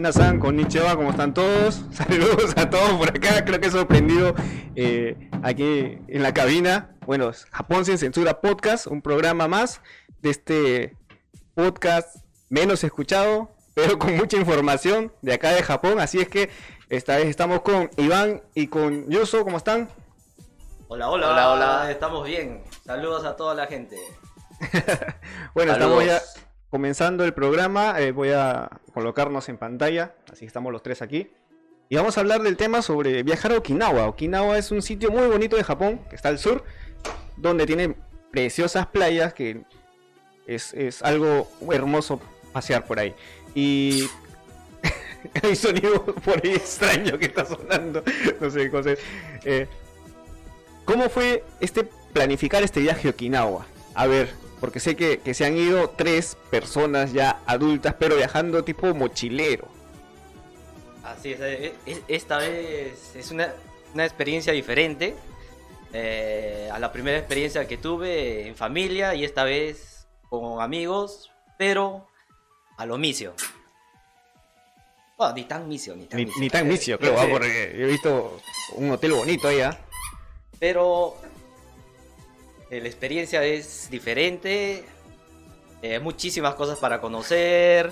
Minasan, Konnichiwa, ¿cómo están todos? Saludos a todos por acá, creo que he sorprendido eh, aquí en la cabina. Bueno, Japón sin censura podcast, un programa más de este podcast menos escuchado, pero con mucha información de acá de Japón. Así es que esta vez estamos con Iván y con Yuso, ¿cómo están? Hola, hola, hola, hola, estamos bien. Saludos a toda la gente. bueno, estamos ya comenzando el programa. Eh, voy a colocarnos en pantalla, así estamos los tres aquí. Y vamos a hablar del tema sobre viajar a Okinawa. Okinawa es un sitio muy bonito de Japón, que está al sur, donde tiene preciosas playas, que es, es algo hermoso pasear por ahí. Y hay sonido por ahí extraño que está sonando. No sé, José. Eh, ¿Cómo fue este planificar este viaje a Okinawa? A ver, porque sé que, que, se han ido tres personas ya adultas, pero viajando tipo mochilero. Así es, eh, esta vez es una, una experiencia diferente eh, a la primera experiencia que tuve en familia y esta vez con amigos, pero a lo misio. Bueno, ni tan misio, ni tan ni, misio. Ni tan misio, creo, ¿ah? porque he visto un hotel bonito allá. Pero la experiencia es diferente. Eh, muchísimas cosas para conocer.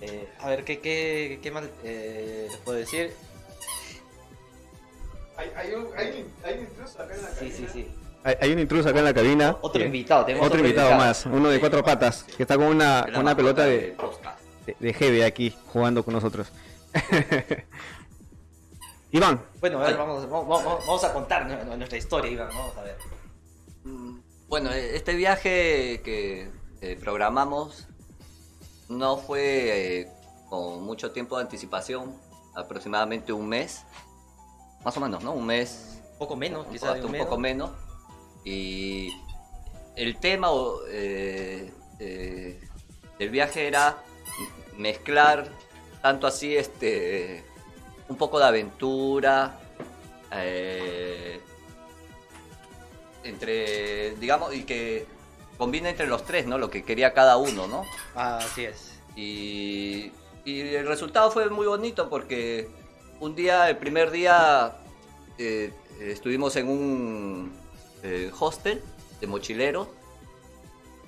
Eh, a ver, ¿qué, qué, qué más eh, les puedo decir? Hay, hay, un, hay, hay un intruso acá en la Sí, sí, sí. Hay, hay un intruso acá en la cabina. Otro invitado, tenemos Otro invitado más, uno de cuatro patas, que está con una, con una pelota de, de, de GB aquí jugando con nosotros. Iván. Bueno, a ver, vamos, vamos, vamos, a contar nuestra historia, Iván. Vamos a ver. Bueno, este viaje que eh, programamos no fue eh, con mucho tiempo de anticipación, aproximadamente un mes. Más o menos, ¿no? Un mes. Un poco menos, quizás. Un poco menos. Y el tema eh, eh, del viaje era mezclar tanto así este un poco de aventura eh, entre digamos y que combina entre los tres no lo que quería cada uno no ah, así es. Y, y el resultado fue muy bonito porque un día el primer día eh, estuvimos en un eh, hostel de mochileros.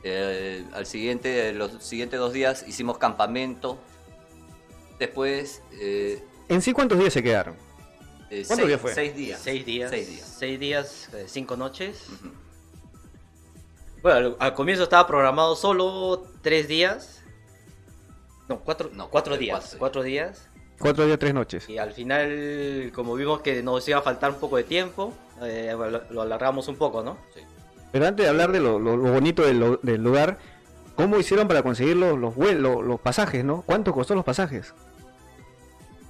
Eh, al siguiente los siguientes dos días hicimos campamento. Después eh, ¿En sí cuántos días se quedaron? eh, ¿Cuántos seis, días fue? seis días Seis días. seis días Seis días, eh, cinco noches. Bueno, al, al comienzo estaba programado solo tres días. No, cuatro, No, cuatro cuatro, días. cuatro. Cuatro días. Cuatro días, tres noches. Y al final, como vimos que nos iba a faltar un poco de tiempo, eh, lo, lo alargamos un poco, ¿no? Sí. Pero antes de hablar de lo, lo- lo bonito del lugar, ¿cómo hicieron para conseguir los, los, vuelos, los pasajes, no? ¿Cuánto costó los pasajes?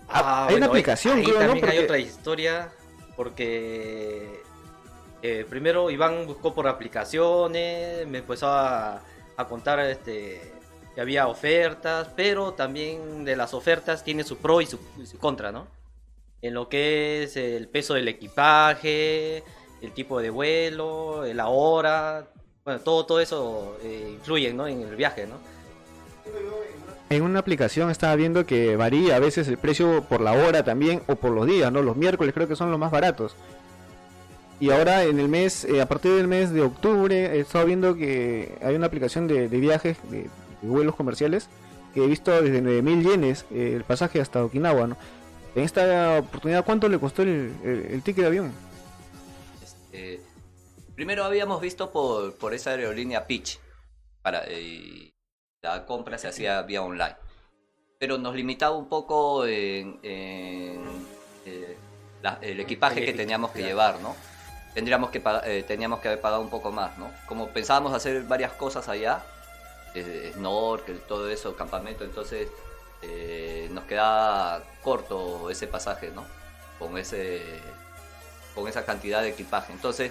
Ah, hay una aplicación, ahí creo, ¿no? también hay Porque- otra historia, porque eh, primero Iván buscó por aplicaciones, me empezó a, a contar este, que había ofertas, pero también de las ofertas tiene su pro y su, y su contra, ¿no? En lo que es el peso del equipaje, el tipo de vuelo, la hora, bueno, todo, todo eso eh, influye ¿no? en el viaje, ¿no? En una aplicación estaba viendo que varía a veces el precio por la hora también o por los días, ¿no? Los miércoles creo que son los más baratos. Y ahora en el mes, eh, a partir del mes de octubre, he estado viendo que hay una aplicación de, viajes, de, vuelos comerciales, que he visto desde 9.000 yenes eh, el pasaje hasta Okinawa, ¿no? En esta oportunidad, ¿cuánto le costó el, ticket de avión? Este, primero habíamos visto por, por esa aerolínea Pitch. Para, la compra se hacía vía online. Pero nos limitaba un poco en, en, eh, la- el equipaje El que teníamos que llevar, ¿no? Tendríamos que, eh, teníamos que haber pagado un poco más, ¿no? Como pensábamos hacer varias cosas allá, eh, snorkel, todo eso, campamento, entonces eh, nos quedaba corto ese pasaje, ¿no? Con ese con esa cantidad de equipaje. Entonces,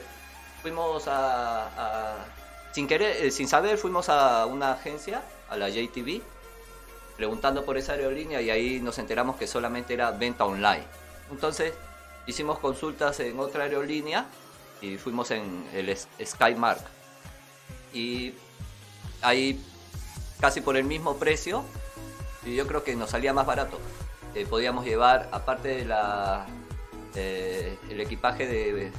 fuimos a, a- sin querer, eh, sin saber, fuimos a una agencia, a la JTV, preguntando por esa aerolínea y ahí nos enteramos que solamente era venta online. Entonces, hicimos consultas en otra aerolínea y fuimos en el Skymark. Y ahí casi por el mismo precio y yo creo que nos salía más barato. Eh, podíamos llevar, aparte de la eh, el equipaje de,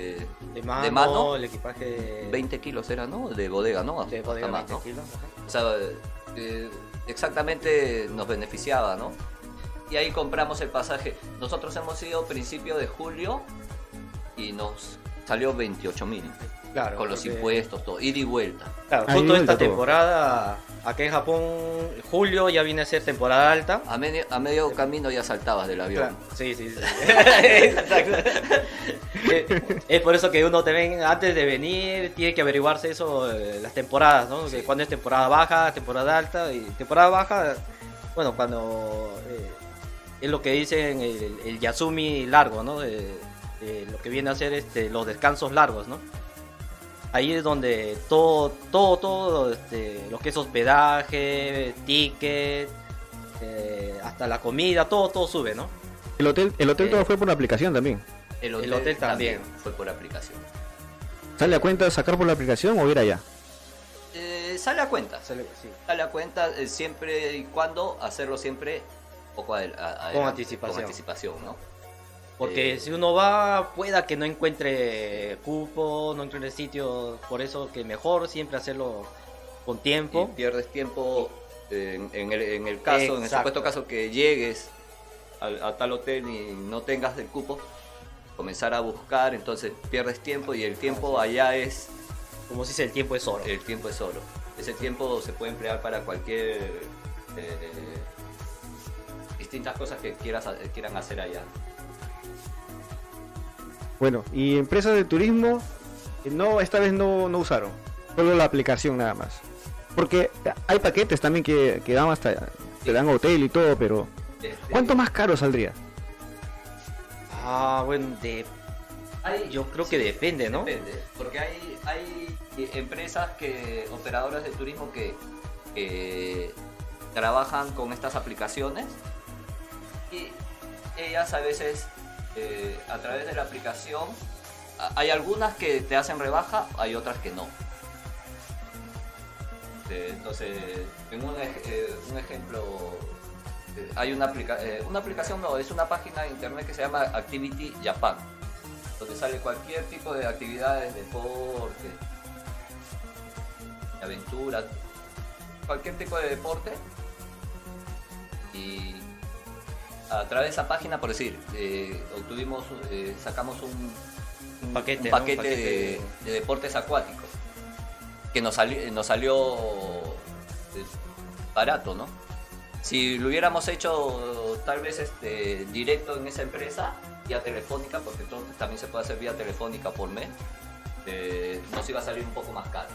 de, De mano, de mano, el equipaje 20 kilos era, ¿no? De bodega, ¿no? de Hasta bodega más, 20 ¿no? kilos. ajá. O sea, eh, exactamente nos beneficiaba, ¿no? Y ahí compramos el pasaje. Nosotros hemos ido principio de julio y nos salió 28 mil. Claro, Con los porque- impuestos, todo. Ida y vuelta. Claro, Ahí justo vuelta esta todo. temporada, acá en Japón, julio ya viene a ser temporada alta. A medio, a medio camino ya saltabas del avión. Claro, Sí, sí, sí. Eh, es por eso que uno también, antes de venir, tiene que averiguarse eso, eh, las temporadas, ¿no? Que Cuando es temporada baja, temporada alta. Y temporada baja, bueno, cuando eh, es lo que dicen el, el Yasumi largo, ¿no? Eh, eh, lo que viene a ser este, los descansos largos, ¿no? Ahí es donde todo, todo, todo, este, lo que es hospedaje, ticket, eh, hasta la comida, todo, todo sube, ¿no? El hotel, el hotel todo fue por la aplicación también. El El hotel también. fue por aplicación. ¿Sale a cuenta sacar por la aplicación o ir allá? Eh, sale a cuenta. Sale- sí. Sale a cuenta eh, siempre y cuando hacerlo siempre poco a- anticipación. Con anticipación, ¿no? Porque Eh, si uno va, pueda que no encuentre cupo, no encuentre sitio, por eso que mejor siempre hacerlo con y tiempo. pierdes tiempo en, en el, en el caso, en el supuesto caso que llegues al- a, tal hotel y no tengas el cupo, comenzar a buscar, entonces pierdes tiempo y el tiempo allá es, Como se dice, el tiempo es oro. el tiempo es oro. Ese tiempo se puede emplear para cualquier eh, distintas cosas que quieras quieran hacer allá. Bueno, y empresas de turismo, no, esta vez no, no usaron. Solo la aplicación nada más. Porque hay paquetes también que, que dan hasta, te dan hotel y todo, pero Este, ¿cuánto más caro saldría? Ah, bueno, de, hay- yo creo que depende, ¿no? Depende, porque hay, hay empresas que, operadoras de turismo que, trabajan con estas aplicaciones y ellas a veces eh, a través de la aplicación hay algunas que te hacen rebaja, hay otras que no. Eh, Entonces, en un, eh, un ejemplo, hay una, aplica eh, una aplicación, no, es una página de internet que se llama Activity Japan donde sale cualquier tipo de actividades, deporte, de aventura, cualquier tipo de deporte. Y a través de esa página, por decir, eh, obtuvimos, eh, sacamos un, un paquete, un ¿no? Un paquete paquete de, de deportes acuáticos que nos, sali- nos salió eh, barato, ¿no? Si lo hubiéramos hecho tal vez este, directo en esa empresa, vía telefónica, porque todo también se puede hacer vía telefónica por mes, eh, nos iba a salir un poco más caro.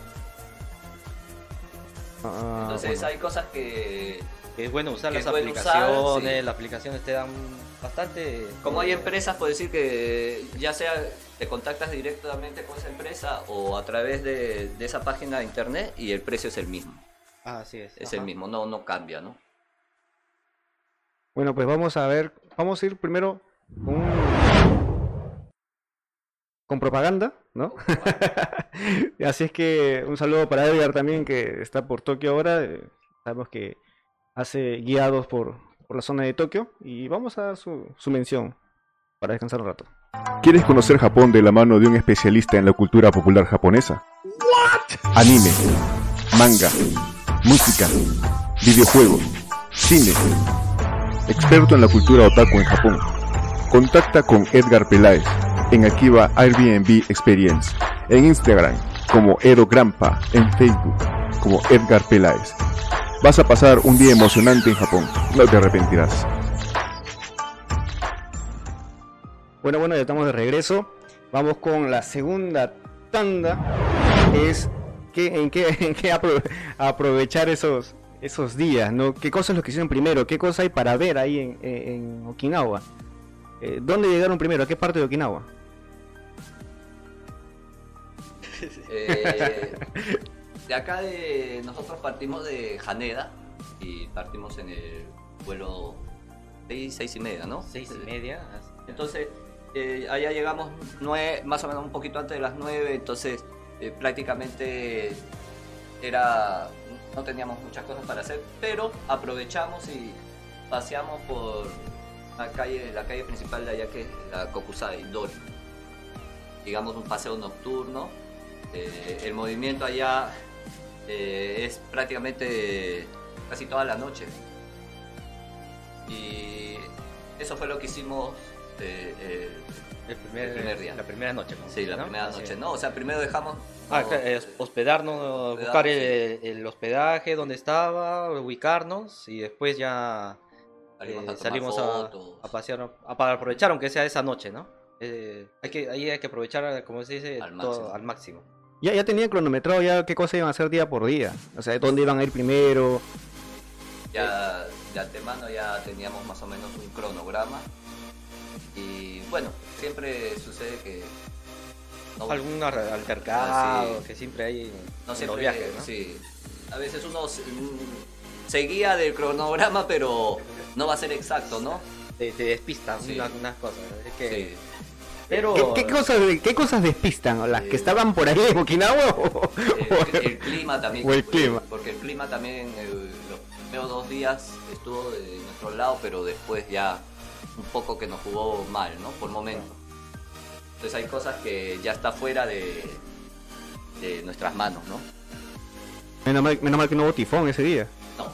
Ah, Entonces bueno. hay cosas que, Es bueno usar las usar, aplicaciones, sí. las aplicaciones te dan bastante... como hay eh, empresas, puedo decir que ya sea te contactas directamente con esa empresa o a través de, de esa página de internet y el precio es el mismo. Ah, así es. Es ajá. el mismo, no, no cambia, ¿no? Bueno, pues vamos a ver, vamos a ir primero con, propaganda, ¿no? Así es que un saludo para Edgar también, que está por Tokio ahora. eh, Sabemos que hace guiados por, por la zona de Tokio. Y vamos a su, su mención para descansar un rato. ¿Quieres conocer Japón de la mano de un especialista en la cultura popular japonesa? Anime, manga, música, videojuegos, cine. Experto en la cultura otaku en Japón. Contacta con Edgar Peláez en Akiba Airbnb Experience, en Instagram como Edo Grampa, en Facebook como Edgar Peláez. Vas a pasar un día emocionante en Japón, no te arrepentirás. Bueno, bueno, ya estamos de regreso. Vamos con la segunda tanda. Es que, en qué, en aprovechar esos, esos días, ¿no? ¿Qué cosas es lo que hicieron primero? ¿Qué cosas hay para ver ahí en, en- en Okinawa? Eh, ¿Dónde llegaron primero? ¿A qué parte de Okinawa? Eh, de acá de nosotros partimos de Haneda y partimos en el vuelo 6, seis y media, ¿no? Seis y media. así. Entonces, eh, allá llegamos nueve, más o menos un poquito antes de las 9, entonces eh, prácticamente era no teníamos muchas cosas para hacer, pero aprovechamos y paseamos por la calle, la calle principal de allá que es la Kokusai, Dori. Digamos un paseo nocturno. Eh, el movimiento allá eh, es prácticamente casi toda la noche. Y eso fue lo que hicimos eh, eh, El primer, El primer día. La primera noche. como sí, la ¿no? primera noche. No, o sea, primero dejamos... Ah, claro, es hospedarnos, Hospedar, buscar sí. el, el hospedaje donde estaba, ubicarnos y después ya salimos, eh, a, salimos a, pasear, a, para aprovechar aunque sea esa noche, ¿no? Eh, hay que, ahí hay que aprovechar, como se dice, Al todo máximo. al máximo. Ya, ya tenían cronometrado ya qué cosas iban a hacer día por día. O sea, dónde iban a ir primero. Ya de antemano ya teníamos más o menos un cronograma. Y bueno, siempre sucede que... no- Algún altercado Ah, sí. que siempre hay en, No en siempre, los viajes, ¿no? sí. A veces uno se, mm, se guía del cronograma, pero no va a ser exacto, ¿no? Te, te despistan Sí. unas, unas cosas. Es que, Sí. Pero ¿Qué, qué cosas, ¿Qué cosas despistan? ¿Las Eh, que estaban por ahí en Okinawa o- El, el clima también. O el clima. Porque el clima también, eh, los primeros dos días estuvo de nuestro lado, pero después ya un poco que nos jugó mal, ¿no? Por momentos. Entonces hay cosas que ya está fuera de, de nuestras manos, ¿no? menos, mal, menos mal que no hubo tifón ese día. No,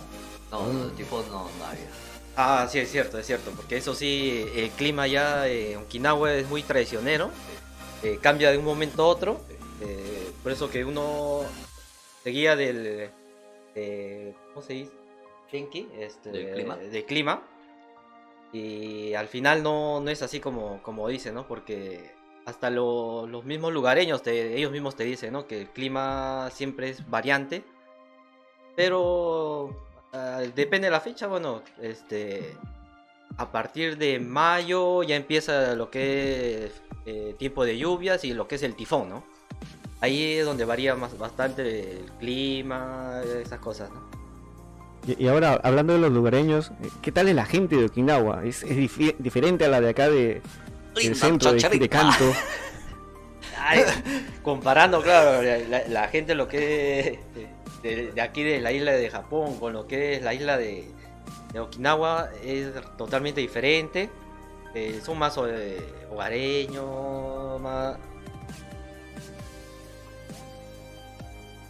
no, no, tipo no, no había. Ah, sí, es cierto, es cierto, porque eso sí, el clima ya en Okinawa es muy traicionero, eh, cambia de un momento a otro, eh, por eso que uno seguía del, de- ¿cómo se dice? Genki, este, ¿Del clima? del clima, y al final no, no es así como, como dice, ¿no? Porque hasta lo- los mismos lugareños, te- ellos mismos te dicen, ¿no? Que el clima siempre es variante, pero ah, depende de la fecha, bueno, este, a partir de mayo ya empieza lo que es eh, tiempo de lluvias y lo que es el tifón, ¿no? Ahí es donde varía más, bastante el clima, esas cosas, ¿no? Y, ahora, hablando de los lugareños, ¿qué tal es la gente de Okinawa? ¿Es, diferente a la de acá de, Linda centro de, de Kanto? Ay, comparando, claro, la, gente lo que es de, de aquí de la isla de Japón con lo que es la isla de, de Okinawa es totalmente diferente. Eh, son más eh, hogareños, más...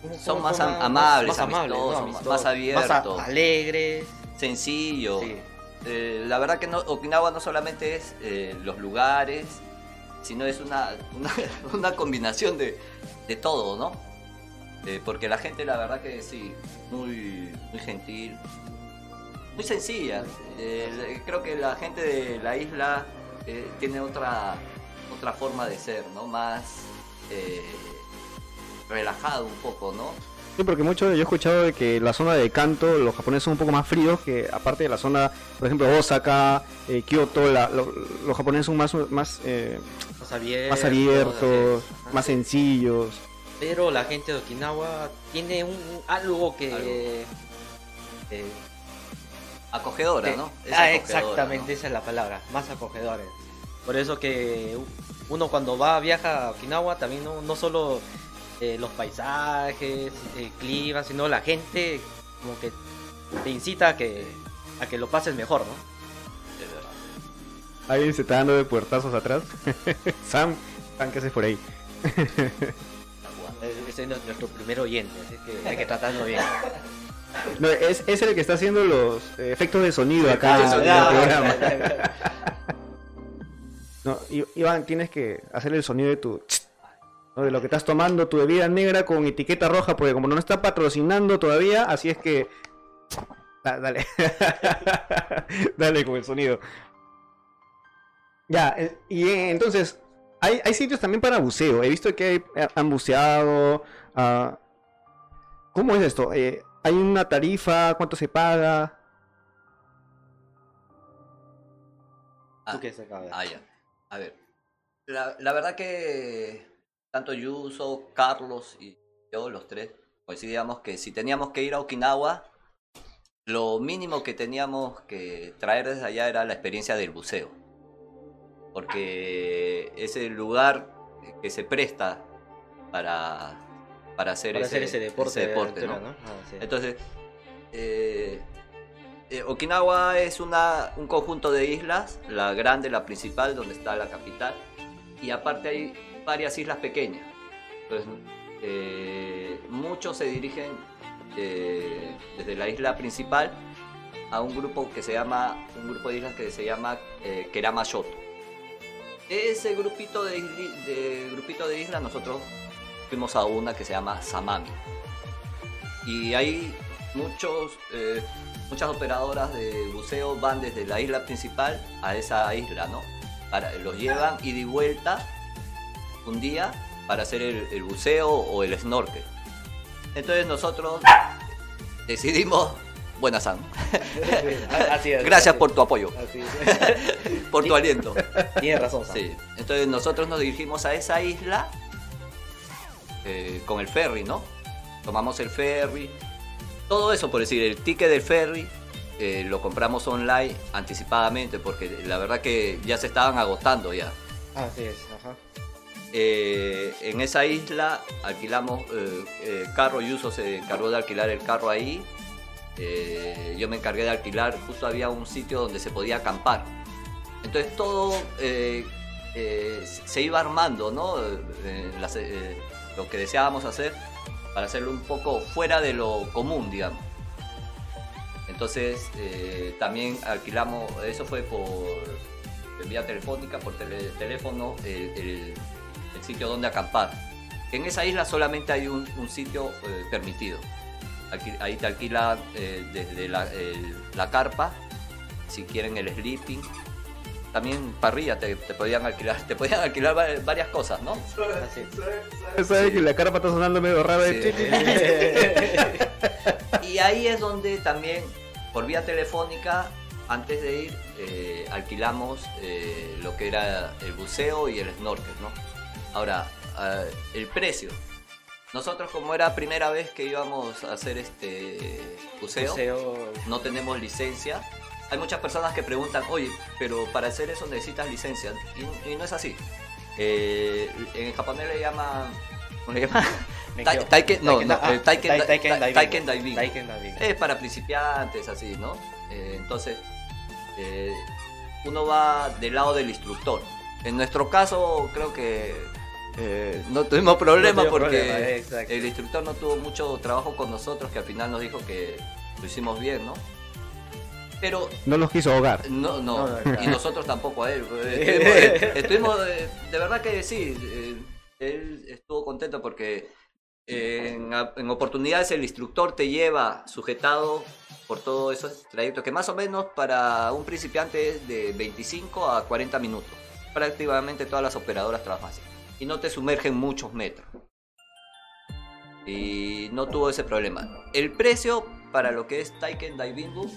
¿Cómo- Son más amables, ¿no? amistosos, más abiertos. alegres. Sencillo. Sí. Eh, la verdad que no, Okinawa no solamente es eh, los lugares, sino es una, una, combinación de, de todo, ¿no? Eh, porque la gente, la verdad que sí, muy, muy gentil, muy sencilla. Creo que la gente de la isla tiene otra, otra forma de ser, ¿no? Más relajado un poco, ¿no? Sí, porque mucho yo he escuchado de que la zona de Kanto, los japoneses son un poco más fríos que aparte de la zona, por ejemplo, Osaka, eh, Kioto, la- lo- los japoneses son más, más, eh, Más abiertos. más abiertos, sencillos. Pero la gente de Okinawa tiene un, algo que... Algo. eh, Acogedora, que- ¿no? Es ah, acogedora, exactamente, ¿no? esa es la palabra, más acogedores. Por eso que uno cuando va, viaja a Okinawa, también no, no solo eh, los paisajes, el clima, sino la gente como que te incita a que, a que lo pases mejor, ¿no? Alguien se está dando de puertazos atrás. Sam, Sam, ¿qué haces por ahí? Ese es nuestro primer oyente, así que hay que tratarlo bien. No, es, es el que está haciendo los eh, efectos de sonido acá en el programa. No, Iván, tienes que hacer el sonido de tu... ¿no? De lo que estás tomando, tu bebida negra con etiqueta roja, porque como no está patrocinando todavía, así es que... Da- dale. dale con el sonido. Ya, eh, y eh, entonces, hay, hay sitios también para buceo. He visto que hay- eh, han buceado. ah, ¿Cómo es esto? Eh, ¿Hay una tarifa? ¿Cuánto se paga? Ah, ¿Tú qué? Ah, ya. A ver. La, la verdad que tanto Yuso, Carlos y yo, los tres, coincidíamos que si teníamos que ir a Okinawa, lo mínimo que teníamos que traer desde allá era la experiencia del buceo. Porque es el lugar que se presta para, para hacer, Para ese, hacer ese deporte. de deporte, aventura, ¿no? Ah, sí. Entonces, eh, eh, Okinawa es una, un conjunto de islas, la grande, la principal, donde está la capital, y aparte hay varias islas pequeñas. Entonces, eh, muchos se dirigen eh, desde la isla principal a un grupo que se llama, un grupo de islas que se llama eh, Kerama Shoto. Ese grupito de grupito de islas nosotros fuimos a una que se llama Samami. Y hay muchos, eh, muchas operadoras de buceo van desde la isla principal a esa isla, ¿no? Para, los llevan y de vuelta un día para hacer el, el buceo o el snorkel. Entonces nosotros decidimos, buena Sam, Así es, gracias así por tu apoyo, así es. por tu aliento. Tienes razón, Sam. Sí, entonces nosotros nos dirigimos a esa isla eh, con el ferry, ¿no? Tomamos el ferry, todo eso por decir, el ticket del ferry eh, lo compramos online anticipadamente porque la verdad que ya se estaban agotando ya. Así es, ajá. Eh, en esa isla alquilamos eh, eh, carro, Yuso se encargó de alquilar el carro ahí. Eh, yo me encargué de alquilar, justo había un sitio donde se podía acampar. Entonces todo eh, se iba armando, ¿no? Lo que deseábamos hacer para hacerlo un poco fuera de lo común, digamos. Entonces también alquilamos, eso fue por vía telefónica, por teléfono, el, el- el sitio donde acampar. En esa isla solamente hay un, un sitio eh, permitido. Aquí- ahí te alquilan eh, desde la, el- la carpa, si quieren el sleeping. También parrilla te, te podían alquilar, te podían alquilar va- varias cosas, ¿no? Así es. ¿Sabes que la carpa está sonando medio rara? Sí. de y ahí es donde también, por vía telefónica, antes de ir, eh, alquilamos eh, lo que era el buceo y el snorkel, ¿no? Ahora, ah, el precio. Nosotros como era primera vez que íbamos a hacer este buceo, Museo. no tenemos licencia. Hay muchas personas que preguntan, oye, pero para hacer eso necesitas licencia. Y, y no es así. Eh, en japonés le llaman... ¿Cómo le llaman? Taiken- no, no, ah, taiken- tai- taiken tai- diving. taiken diving. Taiken diving. Es para principiantes, así, ¿no? Eh, entonces, eh, uno va del lado del instructor. En nuestro caso, creo que eh, no tuvimos problema No tuvimos porque problema, el instructor no tuvo mucho trabajo con nosotros, que al final nos dijo que lo hicimos bien, ¿no? Pero No los quiso ahogar. no, no, No, no, claro. y nosotros tampoco a él. Estuvimos, eh, estuvimos, eh, de verdad que sí, él estuvo contento porque en, en oportunidades el instructor te lleva sujetado por todo esos trayectos que más o menos para un principiante es de 25 a 40 minutos. Prácticamente todas las operadoras trabajan así. Y no te sumergen muchos metros. Y no tuvo ese problema. El precio para lo que es Taiken Daibingu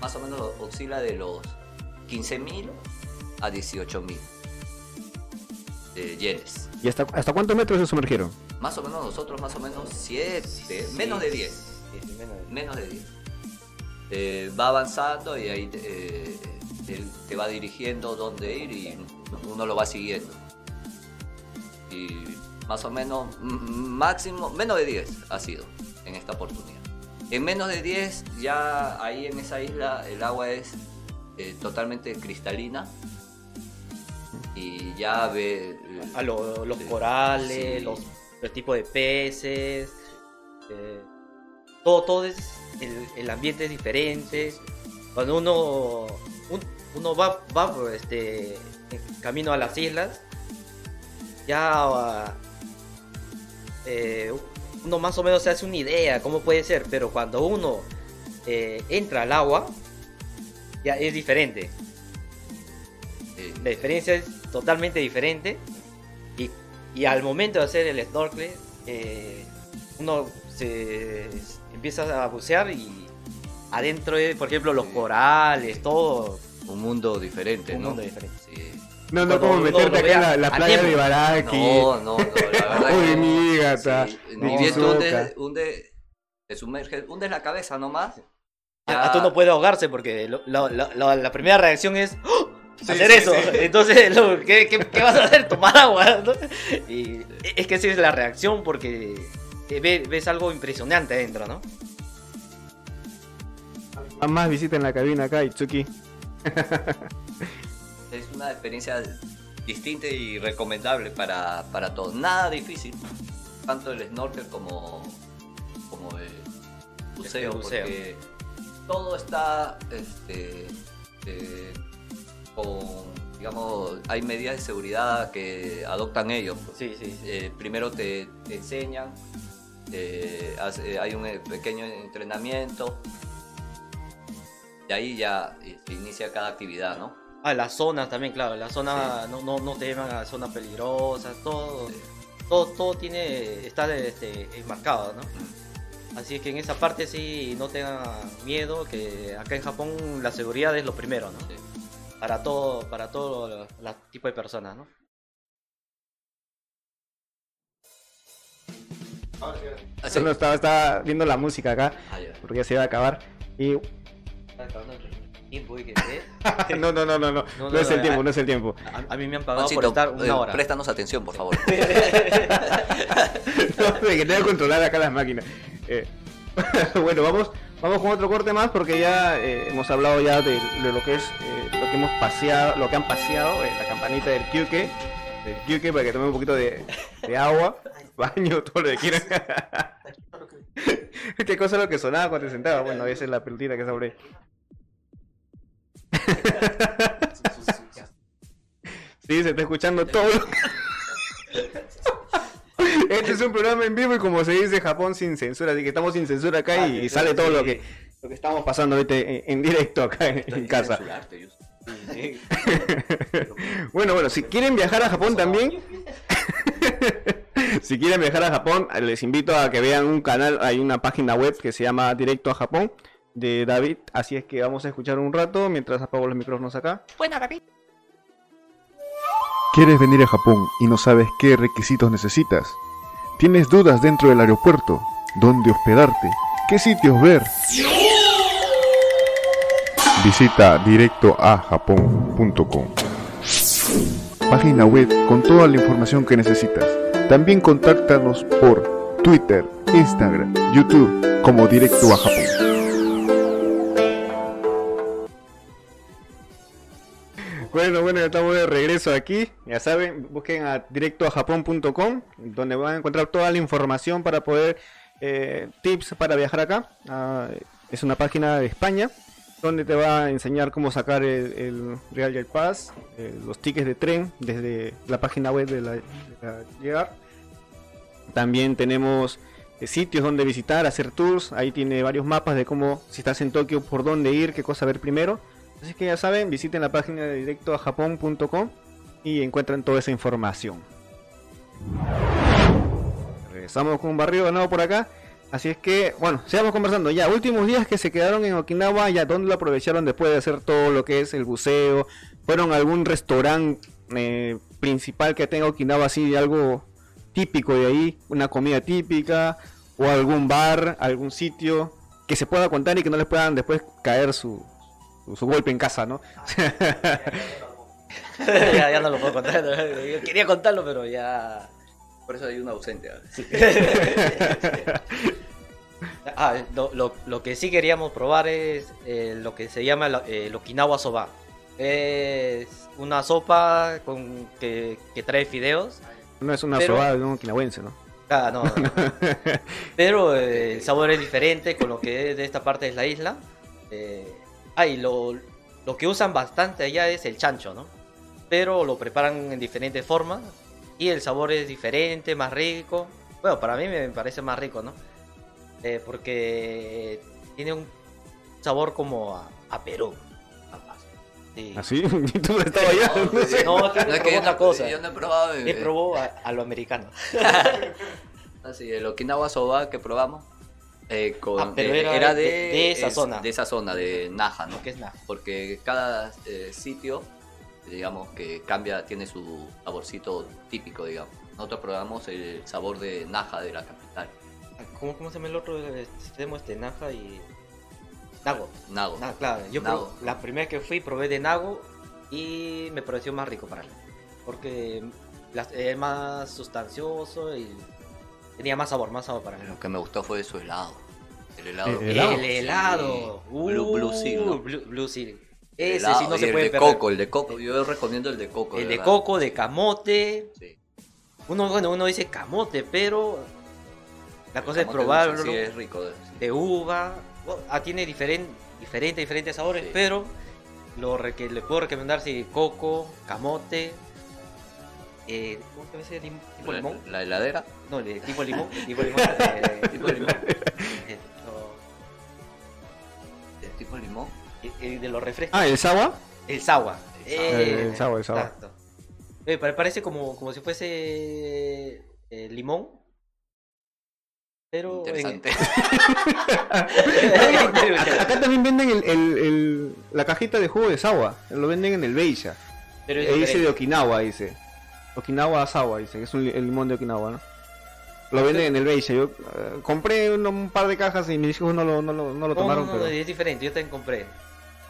más o menos oscila de los 15.000 a 18.000 de yenes. ¿Y hasta, hasta cuántos metros se sumergieron? Más o menos nosotros, más o menos 7, menos de 10. Sí, sí, menos de- Menos de 10. Eh, va avanzando y ahí eh, te va dirigiendo dónde ir y uno lo va siguiendo. Y más o menos, máximo, menos de 10 ha sido en esta oportunidad. En menos de 10, ya ahí en esa isla el agua es eh, totalmente cristalina y ya ve... eh, A lo- los corales, Sí. los, el tipo de peces. eh, todo, todo es. El, el ambiente es diferente. Cuando uno. un- uno va, va este. camino a las islas. Ya. ah, eh, uno más o menos se hace una idea cómo puede ser. Pero cuando uno eh, entra al agua. Ya es diferente. La diferencia es totalmente diferente. Y, y al momento de hacer el snorkel, eh, uno se empieza a bucear y adentro, de, por ejemplo, los corales, todo. un mundo diferente, Un ¿no? mundo diferente. Sí. No, no como meterte acá en la, la a playa de Baraki. No, no, no, la verdad Uy, mi gata. Ni hunde, te sumerges, hundes la cabeza nomás. Ah, ya- Tú no puedes ahogarse porque lo- lo- lo- lo- la primera reacción es ¡Oh! Sí, hacer sí, eso. sí. Entonces, lo- ¿qué, qué, qué vas a hacer? Tomar agua. ¿no? Y es que esa es la reacción porque eh, ve- ves algo impresionante adentro, ¿no? Más visiten la cabina acá, Itsuki. Es una experiencia distinta y recomendable para, para todos. Nada difícil, tanto el snorkel como, como el buceo, porque todo está este, eh, con, digamos, hay medidas de seguridad que adoptan ellos. pues. Sí, sí. sí. Eh, primero te, te enseñan, eh, hace- hay un eh, pequeño entrenamiento y ahí ya eh, se inicia cada actividad, ¿no? Ah, las zonas también, claro. La zona no, no, no te llevan a zonas peligrosas, todo, todo, todo tiene, está este, enmarcado, ¿no? Así es que en esa parte sí no tengan miedo, que acá en Japón la seguridad es lo primero, ¿no? Sí. Para todo, para todo los tipos de personas, ¿no? Solo estaba, estaba viendo la música acá, Ah, porque ya se iba a acabar. Y. Tiempo, que- no, no, no, no, no. No, no, es el tiempo, no es el tiempo. A, a mí me han pagado por estar una eh, hora. Préstanos atención, por favor. No, de que tengo que controlar acá las máquinas. Eh, bueno, vamos, vamos con otro corte más porque ya eh, hemos hablado ya de, de lo que es eh, lo que hemos paseado, lo que han paseado, eh, la campanita del Kyuke, del Kyuke para que tome un poquito de, de agua, baño, todo lo que quieran. ¿Qué cosa es lo que sonaba cuando te sentabas? Bueno, esa es la pelotita que sobre. Sí, se está escuchando todo. Este es un programa en vivo y como se dice Japón sin censura, así que estamos sin censura acá y, y sale todo lo que, lo que estamos pasando ahorita en, en directo acá en, en casa. Bueno, bueno, si quieren viajar a Japón también, si quieren viajar a Japón, les invito a que vean un canal, hay una página web que se llama Directo a Japón de David, así es que vamos a escuchar un rato mientras apago los micrófonos acá. ¿Quieres venir a Japón y no sabes qué requisitos necesitas? ¿Tienes dudas dentro del aeropuerto? ¿Dónde hospedarte? ¿Qué sitios ver? Visita directoajapón.com Página web con toda la información que necesitas. También contáctanos por Twitter, Instagram, YouTube como Directo a Japón. Bueno, bueno, ya estamos de regreso aquí. Ya saben, busquen a directoajapón.com, donde van a encontrar toda la información para poder eh, tips para viajar acá. Ah, es una página de España donde te va a enseñar cómo sacar el, el Real Jet Pass, eh, los tickets de tren desde la página web de la, de JR. También tenemos eh, sitios donde visitar, hacer tours. Ahí tiene varios mapas de cómo, si estás en Tokio, por dónde ir, qué cosa ver primero. Así que ya saben, visiten la página de directoajapón.com y encuentran toda esa información. Regresamos con un barrio de nuevo por acá. Así es que, bueno, sigamos conversando. Ya, últimos días que se quedaron en Okinawa, ya dónde lo aprovecharon después de hacer todo lo que es el buceo. Fueron algún restaurante eh, principal que tenga Okinawa, así algo típico de ahí, una comida típica, o algún bar, algún sitio que se pueda contar y que no les puedan después caer su, su, golpe en casa, ¿no? ya, ya no lo puedo contar. Yo quería contarlo, pero ya. Por eso hay un ausente. ¿ah? Ah, lo, lo- lo que sí queríamos probar es eh, lo que se llama la- eh, el Okinawa Soba. Es una sopa con, que, que trae fideos. no es una Pero- sobada de un okinawense, ¿no? Ah, no, no, no. Pero eh, el sabor es diferente con lo que es de esta parte de la isla. Eh, ah, y lo, lo que usan bastante allá es el chancho, ¿no? Pero lo preparan en diferentes formas y el sabor es diferente, más rico. Bueno, para mí me parece más rico, ¿no? Eh, porque tiene un sabor como a, a Perú. Sí. ¿Así? ¿Tú no estabas allá? No sé. No, es que otra no, cosa. yo no he probado. eh, He probó a, a lo americano. Así, el Okinawa Soba que probamos. Eh, con- Ah, pero eh, era de, de- de esa es- zona. De esa zona, de Naha, ¿no? ¿Qué es nada? Porque cada eh, sitio, digamos, que cambia, tiene su saborcito típico, digamos. Nosotros probamos el sabor de Naha de la capital, ¿Cómo, ¿Cómo se llama el otro extremo? Este, Naja y. Nago. Nago. Ah, claro. Yo Nago. pro- la primera que fui probé de Nago y me pareció más rico para mí. Porque las- es más sustancioso y tenía más sabor, más sabor para mí. Lo que me gustó fue su helado. El helado. El helado. El helado. Sí. Blue, Blue Seal, ¿no? Uh, Blue, Blue Seal. El Ese helado sí no y se el puede de perder. coco, el de coco. Yo recomiendo el de coco. El de coco, de camote. Sí. Uno, bueno, uno dice camote, pero la cosa es probarlo. Sí, es rico. sí. de uva. Bueno, ah, tiene diferen- diferentes, diferentes sabores, Sí. pero lo que le puedo recomendar si coco, camote. Eh, ¿Cómo se llama ese tipo La, limón? la heladera. No, el tipo limón. El tipo limón. eh, tipo limón. Eh, El tipo limón. no, el- el de los refrescos. Ah, el Sawa. El sagua. El sagua. Eh, El exacto. Eh, pare- parece como, como si fuese eh, limón. Pero. en- Interesante. Acá también venden el, el- el- la cajita de jugo de Sawa. Lo venden en el Beisha. pero es Ahí dice de. Okinawa, dice. Okinawa Sawa, dice. que Es un, el limón de Okinawa, ¿no? Lo venden en el Beisha. Yo eh, compré un, un par de cajas y mis hijos no lo, no lo, no lo tomaron, no, no, pero... es diferente, yo también compré.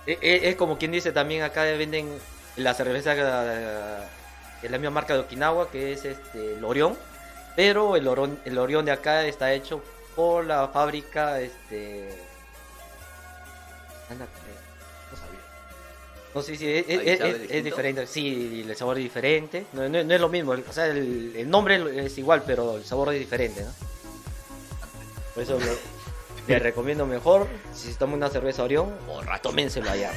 Es, es- es como quien dice también acá venden la cerveza eh, es la misma marca de Okinawa que es este el Orión, pero el Orión, el Orión de acá está hecho por la fábrica este No sé si es, es- ¿Ahí es- diferente, sí, el sabor es diferente, no, no- no es lo mismo, o sea, el, el nombre es igual, pero el sabor es diferente, ¿no? Por eso lo- le recomiendo mejor, si se toma una cerveza Orión, Borracho. tómenselo allá.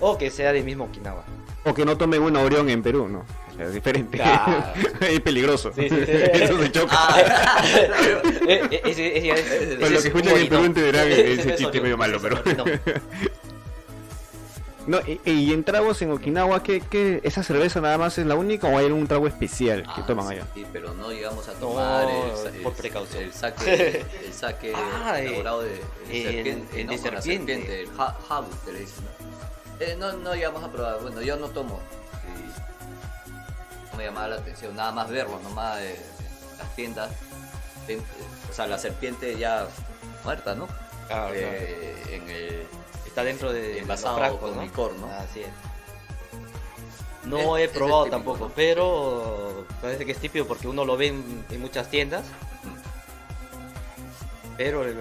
O que sea del mismo Okinawa. O que no tomen una Orión en Perú, ¿no? O sea, es diferente. Claro. es peligroso. Sí, sí, sí. Eso se choca. Ah, Eh, eh, Para los es que escuchan en. Perú entenderán ese es chiste medio malo, pero-. No, y, y en tragos en Okinawa, ¿qué, qué, esa cerveza nada más es la única o hay algún trago especial que Ah, toman sí, allá? Sí, pero no llegamos a tomar el, sa- por el- precaución. el saque, el saque Ah, elaborado de, de el- serpiente, el ¿no? de Con la serpiente. serpiente, el ha- habu que le dicen, ¿no? Eh, no, no llegamos a probar, bueno, yo no tomo, y no me llamaba la atención, nada más verlo, nomás eh, en las tiendas, en- eh, o sea, la serpiente ya muerta, ¿no? Claro. Eh, en el, Está dentro de, de los envasado frascos, con ¿no? licor, ¿no? Así es. No Es- he probado típico, tampoco, ¿no? pero parece que es típico porque uno lo ve en, en muchas tiendas. Pero el,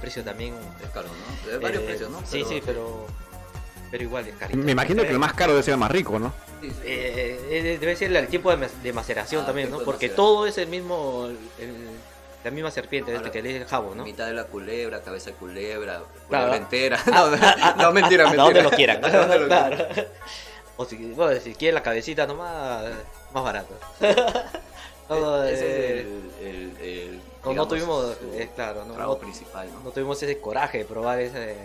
precio también. es caro, ¿no? De varios eh, precios, ¿no? Sí, sí, pero. Pero igual es caro. Me imagino que lo más caro debe ser el más rico, ¿no? Sí, sí. Eh, eh, debe ser el tiempo de, mas- de maceración Ah, también, ¿no? de Porque maceración. todo es el mismo. el- la misma serpiente, este que le dice el jabo, ¿no? Mitad de la culebra, cabeza de culebra, Claro. culebra entera. No, no, mentira, mentira. Donde lo quieran. A donde lo Claro. quieran. O si, bueno, si quiere la cabecita nomás, más barato. Todo, Ese eh, es el, el, el, no, no digamos, tuvimos, eh, claro, no, trago no- principal, ¿no? no tuvimos ese coraje de probar ese,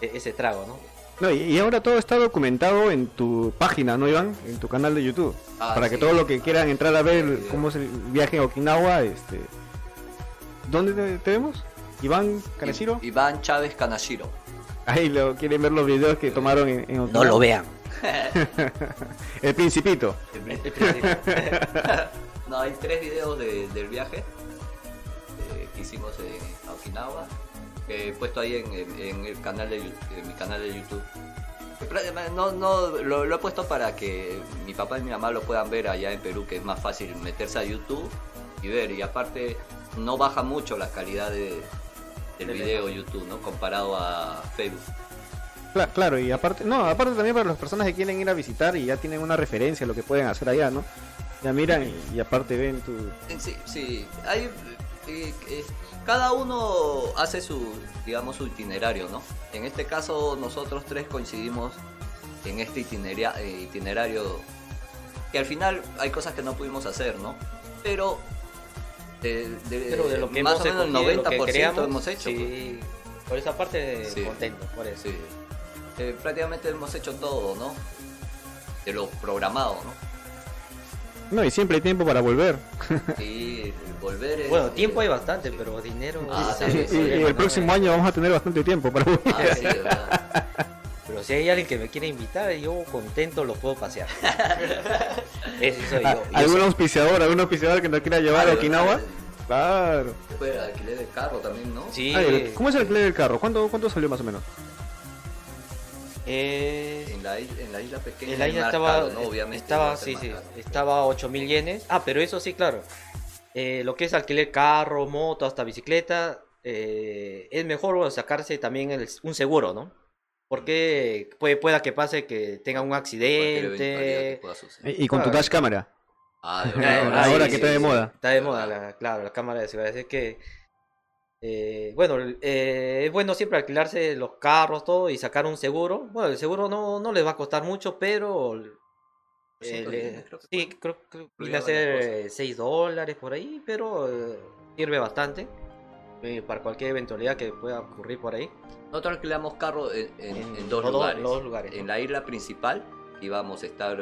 e- ese trago, ¿no? No, y, ahora todo está documentado en tu página, ¿no, Iván? En tu canal de YouTube. Ah, Para que todo lo que quieran entrar a ver cómo es el viaje a Okinawa, este... ¿Dónde te, te vemos? Iván Kaneshiro. I- Iván Chávez Kanashiro. Ahí lo quieren ver los videos que tomaron en, en Okinawa. vean. El Principito. No, hay tres videos de- del viaje eh, que hicimos en Okinawa. Que he puesto ahí en, en- en el canal de en mi canal de YouTube. No, no, lo, lo he puesto para que mi papá y mi mamá lo puedan ver allá en Perú, que es más fácil meterse a YouTube y ver. Y aparte, no baja mucho la calidad de, del De video. YouTube, ¿no? Comparado a Facebook. Cla- claro, y aparte, no, aparte también para las personas que quieren ir a visitar y ya tienen una referencia a lo que pueden hacer allá, ¿no? Ya miran y, y aparte ven tu... Eh, Sí, sí. Hay, eh, eh, cada uno hace su, digamos, su itinerario, ¿no? En este caso, nosotros tres coincidimos en este itineria- eh, itinerario que al final hay cosas que no pudimos hacer, ¿no? Pero de, de- Pero de lo que más hemos o menos el escogido, lo que 90% creamos, hemos hecho. pues. Sí, por esa parte Sí. contento, por eso. Sí. Eh, prácticamente hemos hecho todo, ¿no? De lo programado, ¿no? No, y siempre hay tiempo para volver. Y volver es- Bueno, tiempo hay bastante, sí. pero dinero... Ah, ese sí, es y, el y problema, el ¿no? próximo año vamos a tener bastante tiempo para volver. Ah, sí, ¿verdad? Pero si hay alguien que me quiere invitar, yo contento lo puedo pasear. Ese soy Ah, yo. Yo ¿Algún soy- auspiciador, algún auspiciador que nos quiera llevar a Ah, Okinawa? Claro. Después el alquiler de carro también, ¿no? Sí. Ah, ¿Cómo es el alquiler del carro? ¿Cuánto, ¿Cuánto salió más o menos? Eh, En la, isla, en la isla pequeña. en la hay isla más estaba, caro, ¿no? Obviamente. estaba, va a ser sí, sí, caro. estaba 8 mil yenes. Ah, pero eso sí, claro. eh, lo que es alquiler carro, moto, hasta bicicleta, eh, es mejor sacarse también el- un seguro, ¿no? Porque puede, pueda que pase que tenga un accidente. Y con tu dash cámara. Ah, de verdad, ahora sí, que sí, está de sí. moda. Está de moda, la- claro, la cámara de seguridad. Es que, eh, bueno, eh, es bueno siempre alquilarse los carros, todo, y sacar un seguro. Bueno, el seguro no, no les va a costar mucho, pero... eh, le- creo sí, creo que viene a ser 6 dólares por ahí, pero eh, sirve bastante para cualquier eventualidad que pueda ocurrir por ahí. Nosotros alquilamos carro en, en- En en dos lugares. los dos lugares, En la isla principal íbamos a estar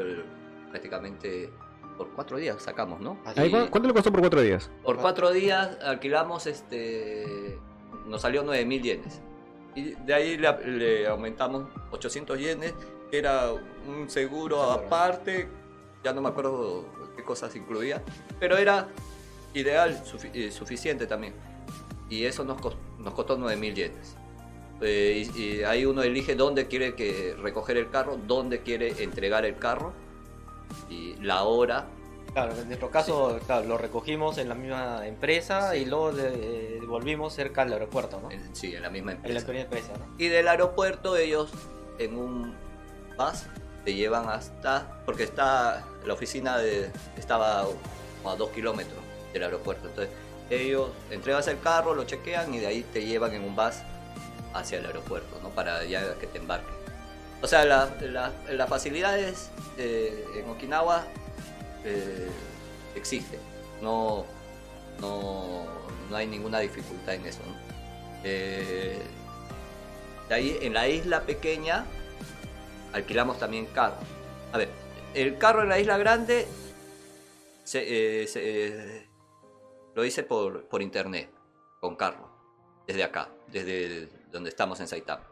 prácticamente por cuatro días, sacamos, ¿no? Así Ahí, Y ¿cu- ¿Cuánto le costó por cuatro días? por cuatro días alquilamos, este, nos salió 9.000 yenes. Y de ahí le, le aumentamos 800 yenes, que era un seguro aparte, ya no me acuerdo qué cosas incluía, pero era ideal, sufi- eh, suficiente también. Y eso nos, cos- nos costó 9.000 yenes. Eh, y, y ahí uno elige dónde quiere que recoger el carro, dónde quiere entregar el carro y la hora. Claro, en nuestro caso, claro, lo recogimos en la misma empresa y luego de- devolvimos cerca del aeropuerto, ¿no? En en- sí, en la misma la empresa. misma empresa, ¿no? Y del aeropuerto ellos en un bus te llevan hasta, porque está la oficina de, estaba como a dos kilómetros del aeropuerto. Entonces ellos entregas el carro, lo chequean y de ahí te llevan en un bus hacia el aeropuerto, ¿no? Para ya que te embarques. O sea, la- la- las facilidades eh, en Okinawa eh, existen. No, no, no hay ninguna dificultad en eso. Eh, de ahí, en la isla pequeña, alquilamos también carro. A ver, el carro en la isla grande se, lo hice por, por internet, con carro, desde acá, desde donde estamos en Saitama.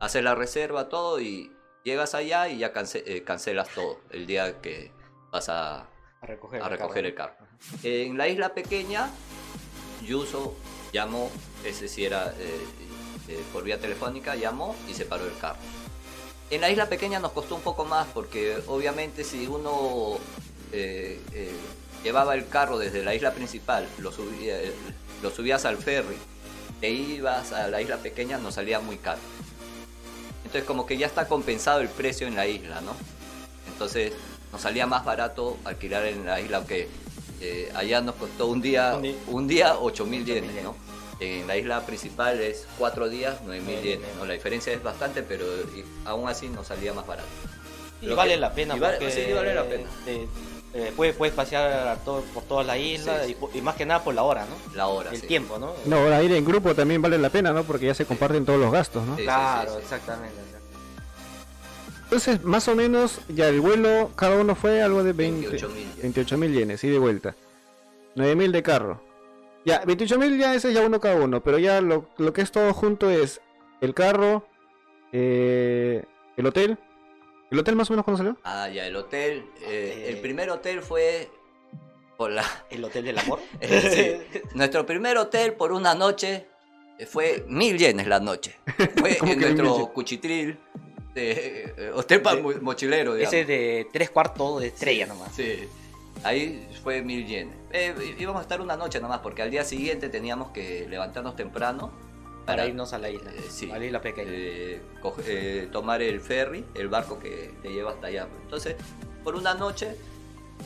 Haces la reserva, todo, y llegas allá y ya cance- eh, cancelas todo el día que vas a, A recoger, a recoger el carro. En la isla pequeña, Yuso llamó, ese sí era eh, por vía telefónica, llamó y se paró el carro. En la isla pequeña nos costó un poco más porque obviamente si uno eh, eh, llevaba el carro desde la isla principal, lo, subía- eh, lo subías al ferry e ibas a la isla pequeña, nos salía muy caro. Entonces como que ya está compensado el precio en la isla, ¿no? Entonces nos salía más barato alquilar en la isla, aunque eh, allá nos costó un día, Un día. un día 8 mil 8.000 yenes, ¿no? En la isla principal es cuatro días, 9 mil 9.000 yenes, ¿no? La diferencia es bastante, pero aún así nos salía más barato. Y vale que- la pena y vale- porque sí, vale la pena. Eh, puedes, puedes pasear a todo- por toda la isla Sí, y sí. po- Y, más que nada por la hora, ¿no? La hora, el sí. tiempo, ¿no? No, ahora ir en grupo también vale la pena, ¿no? Porque ya se comparten todos los gastos, ¿no? Claro, sí, sí. exactamente. Entonces, más o menos, ya el vuelo, cada uno fue algo de 20, 28.000 yenes. 28 mil yenes, y de vuelta. 9 mil de carro. Ya, 28 mil ya ese es ya uno cada uno, pero ya lo, lo que es todo junto es el carro, eh, el hotel. ¿El hotel más o menos cuándo salió? Ah, ya, el hotel. eh, Eh. El primer hotel fue por la, ¿El Hotel del Amor? Sí. Nuestro primer hotel por una noche eh, fue mil yenes la noche. Fue ¿Cómo en nuestro cuchitril de eh, hotel para De- mochilero, digamos. Ese de tres cuartos de estrella nomás. Sí. Ahí fue mil yenes. Eh, íbamos a estar una noche nomás porque al día siguiente teníamos que levantarnos temprano Para irnos a la isla. eh, sí. A la isla pequeña. eh, coge- eh, tomar el ferry, el barco que te lleva hasta allá. Entonces, por una noche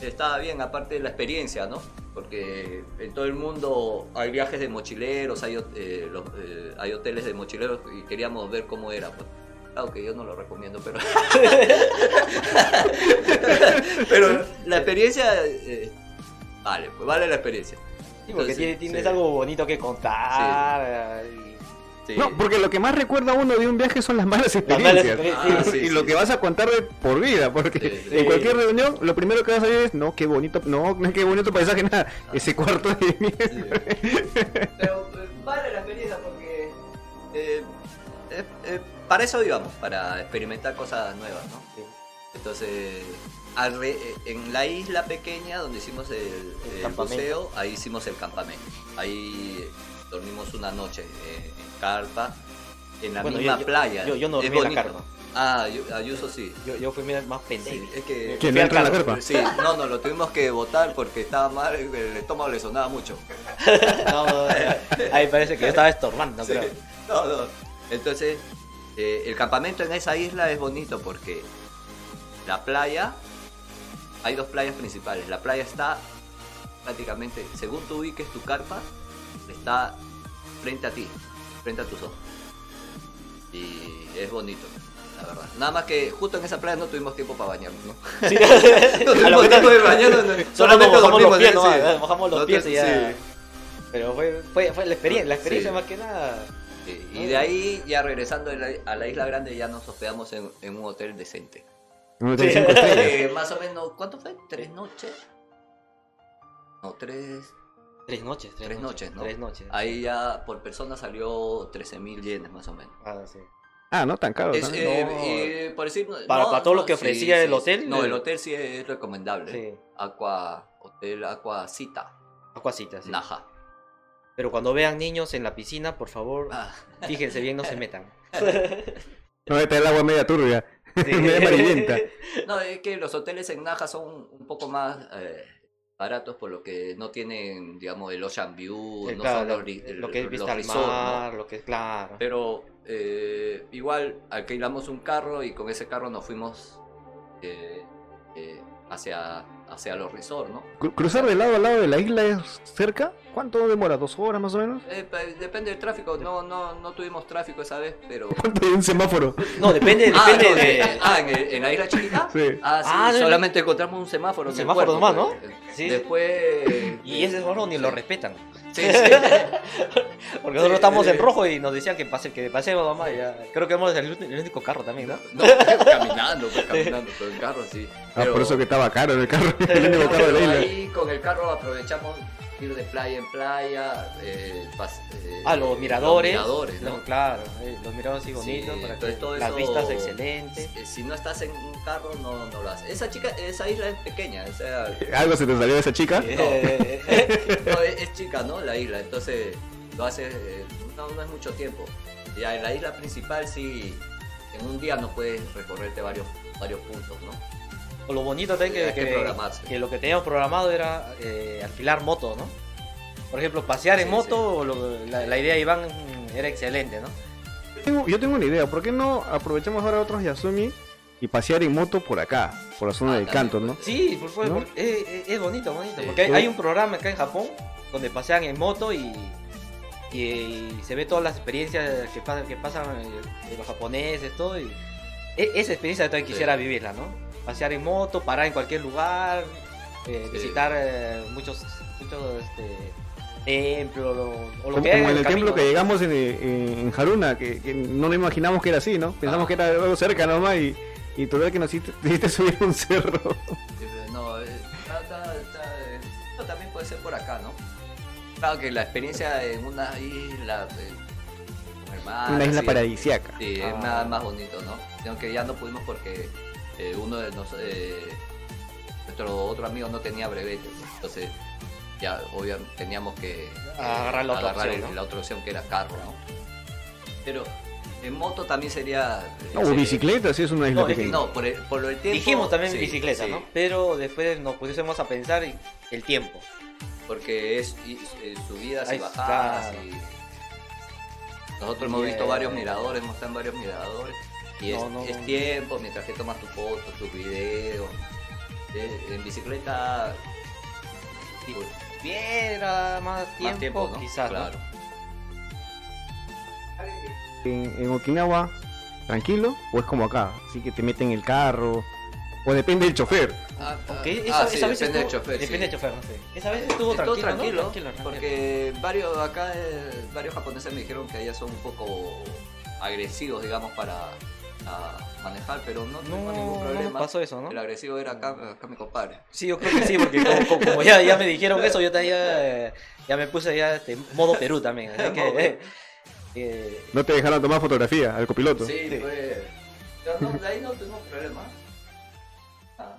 estaba bien, aparte de la experiencia, ¿no? Porque en todo el mundo hay viajes de mochileros, hay, eh, los- eh, hay hoteles de mochileros y queríamos ver cómo era. Pues. Claro que yo no lo recomiendo, pero. pero la experiencia. eh, vale, pues vale la experiencia. Sí, porque Entonces, tiene- tienes sí, algo bonito que contar. y- sí. No, porque lo que más recuerda a uno de un viaje son las malas Las malas experiencias. Ah, sí, y sí, lo sí. que vas a contar de por vida, porque Sí, sí. en cualquier reunión lo primero que vas a decir es, no, qué bonito, no, no, qué bonito paisaje, nada, ese cuarto de mierda. Pero eh, vale la experiencia porque eh, eh, eh, para eso íbamos, para experimentar cosas nuevas, ¿no? Sí. Entonces, eh, en la isla pequeña donde hicimos el, el buceo, ahí hicimos el campamento. Ahí dormimos una noche eh, en carpa, en la Bueno, misma yo- yo- playa. yo- yo no dormí en la carpa. Ah, Ayu- Ayuso sí. Yo, yo fui más pendejo. Sí, es que... ¿Quién entra en la carpa? Sí, no, no, lo tuvimos que votar porque estaba mal, el estómago le sonaba mucho. No, no, ahí parece que yo estaba estorbando, Sí. creo. No, no. Entonces, eh, el campamento en esa isla es bonito porque la playa, hay dos playas principales. La playa está prácticamente, según tú ubiques tu carpa, está frente a ti, frente a tus ojos. Y es bonito, la verdad. Nada más que justo en esa playa no tuvimos tiempo para bañarnos, ¿no? Sí. No tuvimos tiempo de bañarnos. no. Solo solamente mojamos los pies nomás, Sí. mojamos los No pies y ya. sí. Pero fue, fue, fue la experiencia, la experiencia Sí. más que nada. Sí, Y de ahí, ya regresando a la, a la isla grande, ya nos hospedamos en, en un hotel decente. Un hotel Sí. cinco estrellas. Eh, más o menos, ¿cuánto fue? ¿Tres noches? No, tres. Tres noches, tres, Tres noches, ¿no? Tres noches. Ahí ya por persona salió 13 mil yenes más o menos. Ah, sí. Ah, no tan caro. Es, ¿no? eh, No. eh, por decir, Para- no, para todo lo que ofrecía sí, el sí. hotel, No, el hotel sí es recomendable. Sí. Aqua, Hotel Aqua Cita, Acuacita, sí. Naja. Pero cuando vean niños en la piscina, por favor, Ah, fíjense bien, no se metan. No, está el agua media turbia. media amarillenta. no, es que los hoteles en Naja son un poco más eh, baratos por lo que no tienen, digamos, el Ocean View, Sí, no claro, son lo, los, ri- lo que es los vista al resorts, ¿no? mar, lo que es claro. Pero eh, igual alquilamos un carro y con ese carro nos fuimos eh, eh, hacia, hacia los resorts, ¿no? Cru- ¿Cruzar de lado a lado de la isla es cerca? ¿Cuánto demora? ¿Dos horas más o menos? Eh, depende del tráfico, no, no, no tuvimos tráfico esa vez, pero... ¿Cuánto hay un semáforo? No, depende, Ah, depende no, de. eh, ah, ¿en, el- en la isla chiquita? Sí. Ah, sí, Ah, no, no. solamente encontramos un semáforo. Un el semáforo nomás, pues. Sí. Después... Y ese semáforo ni Sí. lo respetan. Sí, sí. Porque nosotros estamos en rojo y nos decían que pase, que pasemos mamá. Ya. Creo que hemos el, el único carro también, ¿no? No, caminando, pues, caminando, pero en carro sí. Ah, Pero- por eso que estaba caro en el carro. el único carro de la isla. ahí con el carro aprovechamos ir de playa en playa. Eh, eh, Ah, los miradores. Los miradores, ¿no? No, claro, eh, los miradores sí Sí, bonitos, para que todo las eso- vistas excelentes. Si no estás en un carro, no, no lo haces. Esa chica, esa isla es pequeña, o sea, ¿Algo se te salió de esa chica? No, es, es chica, ¿no? La isla, entonces lo hace, eh, no, no es mucho tiempo. Ya en la isla principal sí, en un día no puedes recorrerte varios, varios puntos, ¿no? O lo bonito también que, que que, programarse. que lo que teníamos programado era eh, alquilar moto, ¿no? Por ejemplo, pasear en Sí, moto, lo- la, la idea de Iván era excelente, ¿no? Tengo- yo tengo una idea. ¿Por qué no aprovechamos ahora otros Yasumi y pasear en moto por acá? Por la zona Ah, del también, canto, ¿no? Sí, por favor, ¿No? porque es, bonito, bonito. Sí. Porque hay, un programa acá en Japón donde pasean en moto y, y, y se ve todas las experiencias que pasan, que pasan eh, de los japoneses, todo. Y e- esa experiencia también Sí. quisiera vivirla, ¿no? Pasear en moto, parar en cualquier lugar, eh, Sí. visitar eh, muchos, muchos este, templos o, o lo Como, que como en el camino, templo que ¿no? llegamos en, en- en Haruna, que, que no nos imaginamos que era así, ¿no? Pensamos Ah. que era algo cerca nomás y, y total que nos hiciste, te hiciste subir un cerro. Eh, No, eh, está- está- está, eh, esto también puede ser por acá, ¿no? Claro que la experiencia en una isla, eh, el mar, Una isla así, paradisiaca. Sí, es Ah. más, más bonito, ¿no? Aunque ya no pudimos porque eh, uno de nos, eh, nuestro otro amigo no tenía brevete, entonces ya obviamente teníamos que eh, Agarrar la otra opción, el- ¿no? la otra opción que era carro, ¿no? Pero en moto también sería... No, o bicicleta, sí es una isla No, pequeña. Por el, por lo del tiempo... Dijimos también sí, bicicleta, sí, ¿no? Pero después nos pusimos a pensar en el tiempo. Porque es, y- eh, subidas y bajadas. claro. y- Nosotros hemos visto varios miradores, hemos estado en varios miradores. Y No, es, no, es no. tiempo mientras que tomas tus fotos, tus videos. Eh, en bicicleta. Pues, Viera más tiempo, más tiempo, ¿no? quizás, ¿no? Claro. En, en Okinawa, tranquilo, o es como acá, así que te meten el carro, o depende del chofer. Ah, Ok, ah, esa, ah, sí, esa vez depende del chofer. Depende sí. del chofer, no sé. Esa vez estuvo Estuvo tranquilo, tranquilo, ¿no? Tranquilo, tranquilo. porque varios acá, eh, varios japoneses me dijeron que allá son un poco agresivos, digamos, para a manejar, pero no No, tuvimos ningún no problema. nos pasó eso, ¿no? El agresivo era acá, acá mi compadre. Sí, yo creo que sí, porque como, como- como ya, ya me dijeron eso, yo también ya, eh, ya me puse ya este, modo Perú también. Así que, eh, eh, No te dejaron tomar fotografía al copiloto. Sí, Sí. fue. Pero no, de ahí no tuvimos problema. Ah,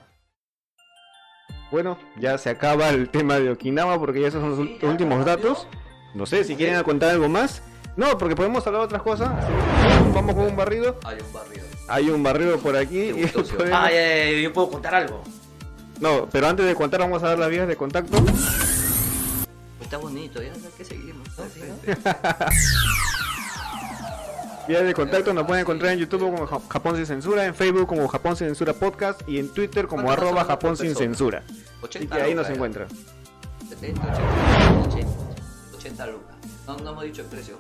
Bueno, ya se acaba el tema de Okinawa porque ya esos son los Sí, ya, últimos datos. No sé si quieren contar algo más. No, porque podemos hablar de otras cosas. Vamos con un barrido. hay un barrio. Hay un barrero por aquí. Y podemos- Ah, ya, ya, ya, yo puedo contar algo. No, pero antes de contar vamos a dar las vías de contacto. Está bonito, ya que seguimos. Vías de contacto nos pueden encontrar en YouTube como Ja- Japón sin censura, en Facebook como Japón sin censura podcast y en Twitter como ¿Cuánto arroba Japón sin censura. 80 Así que ahí nos encuentran. 70, 80, 80, 80 lucas. No, no hemos dicho el precio.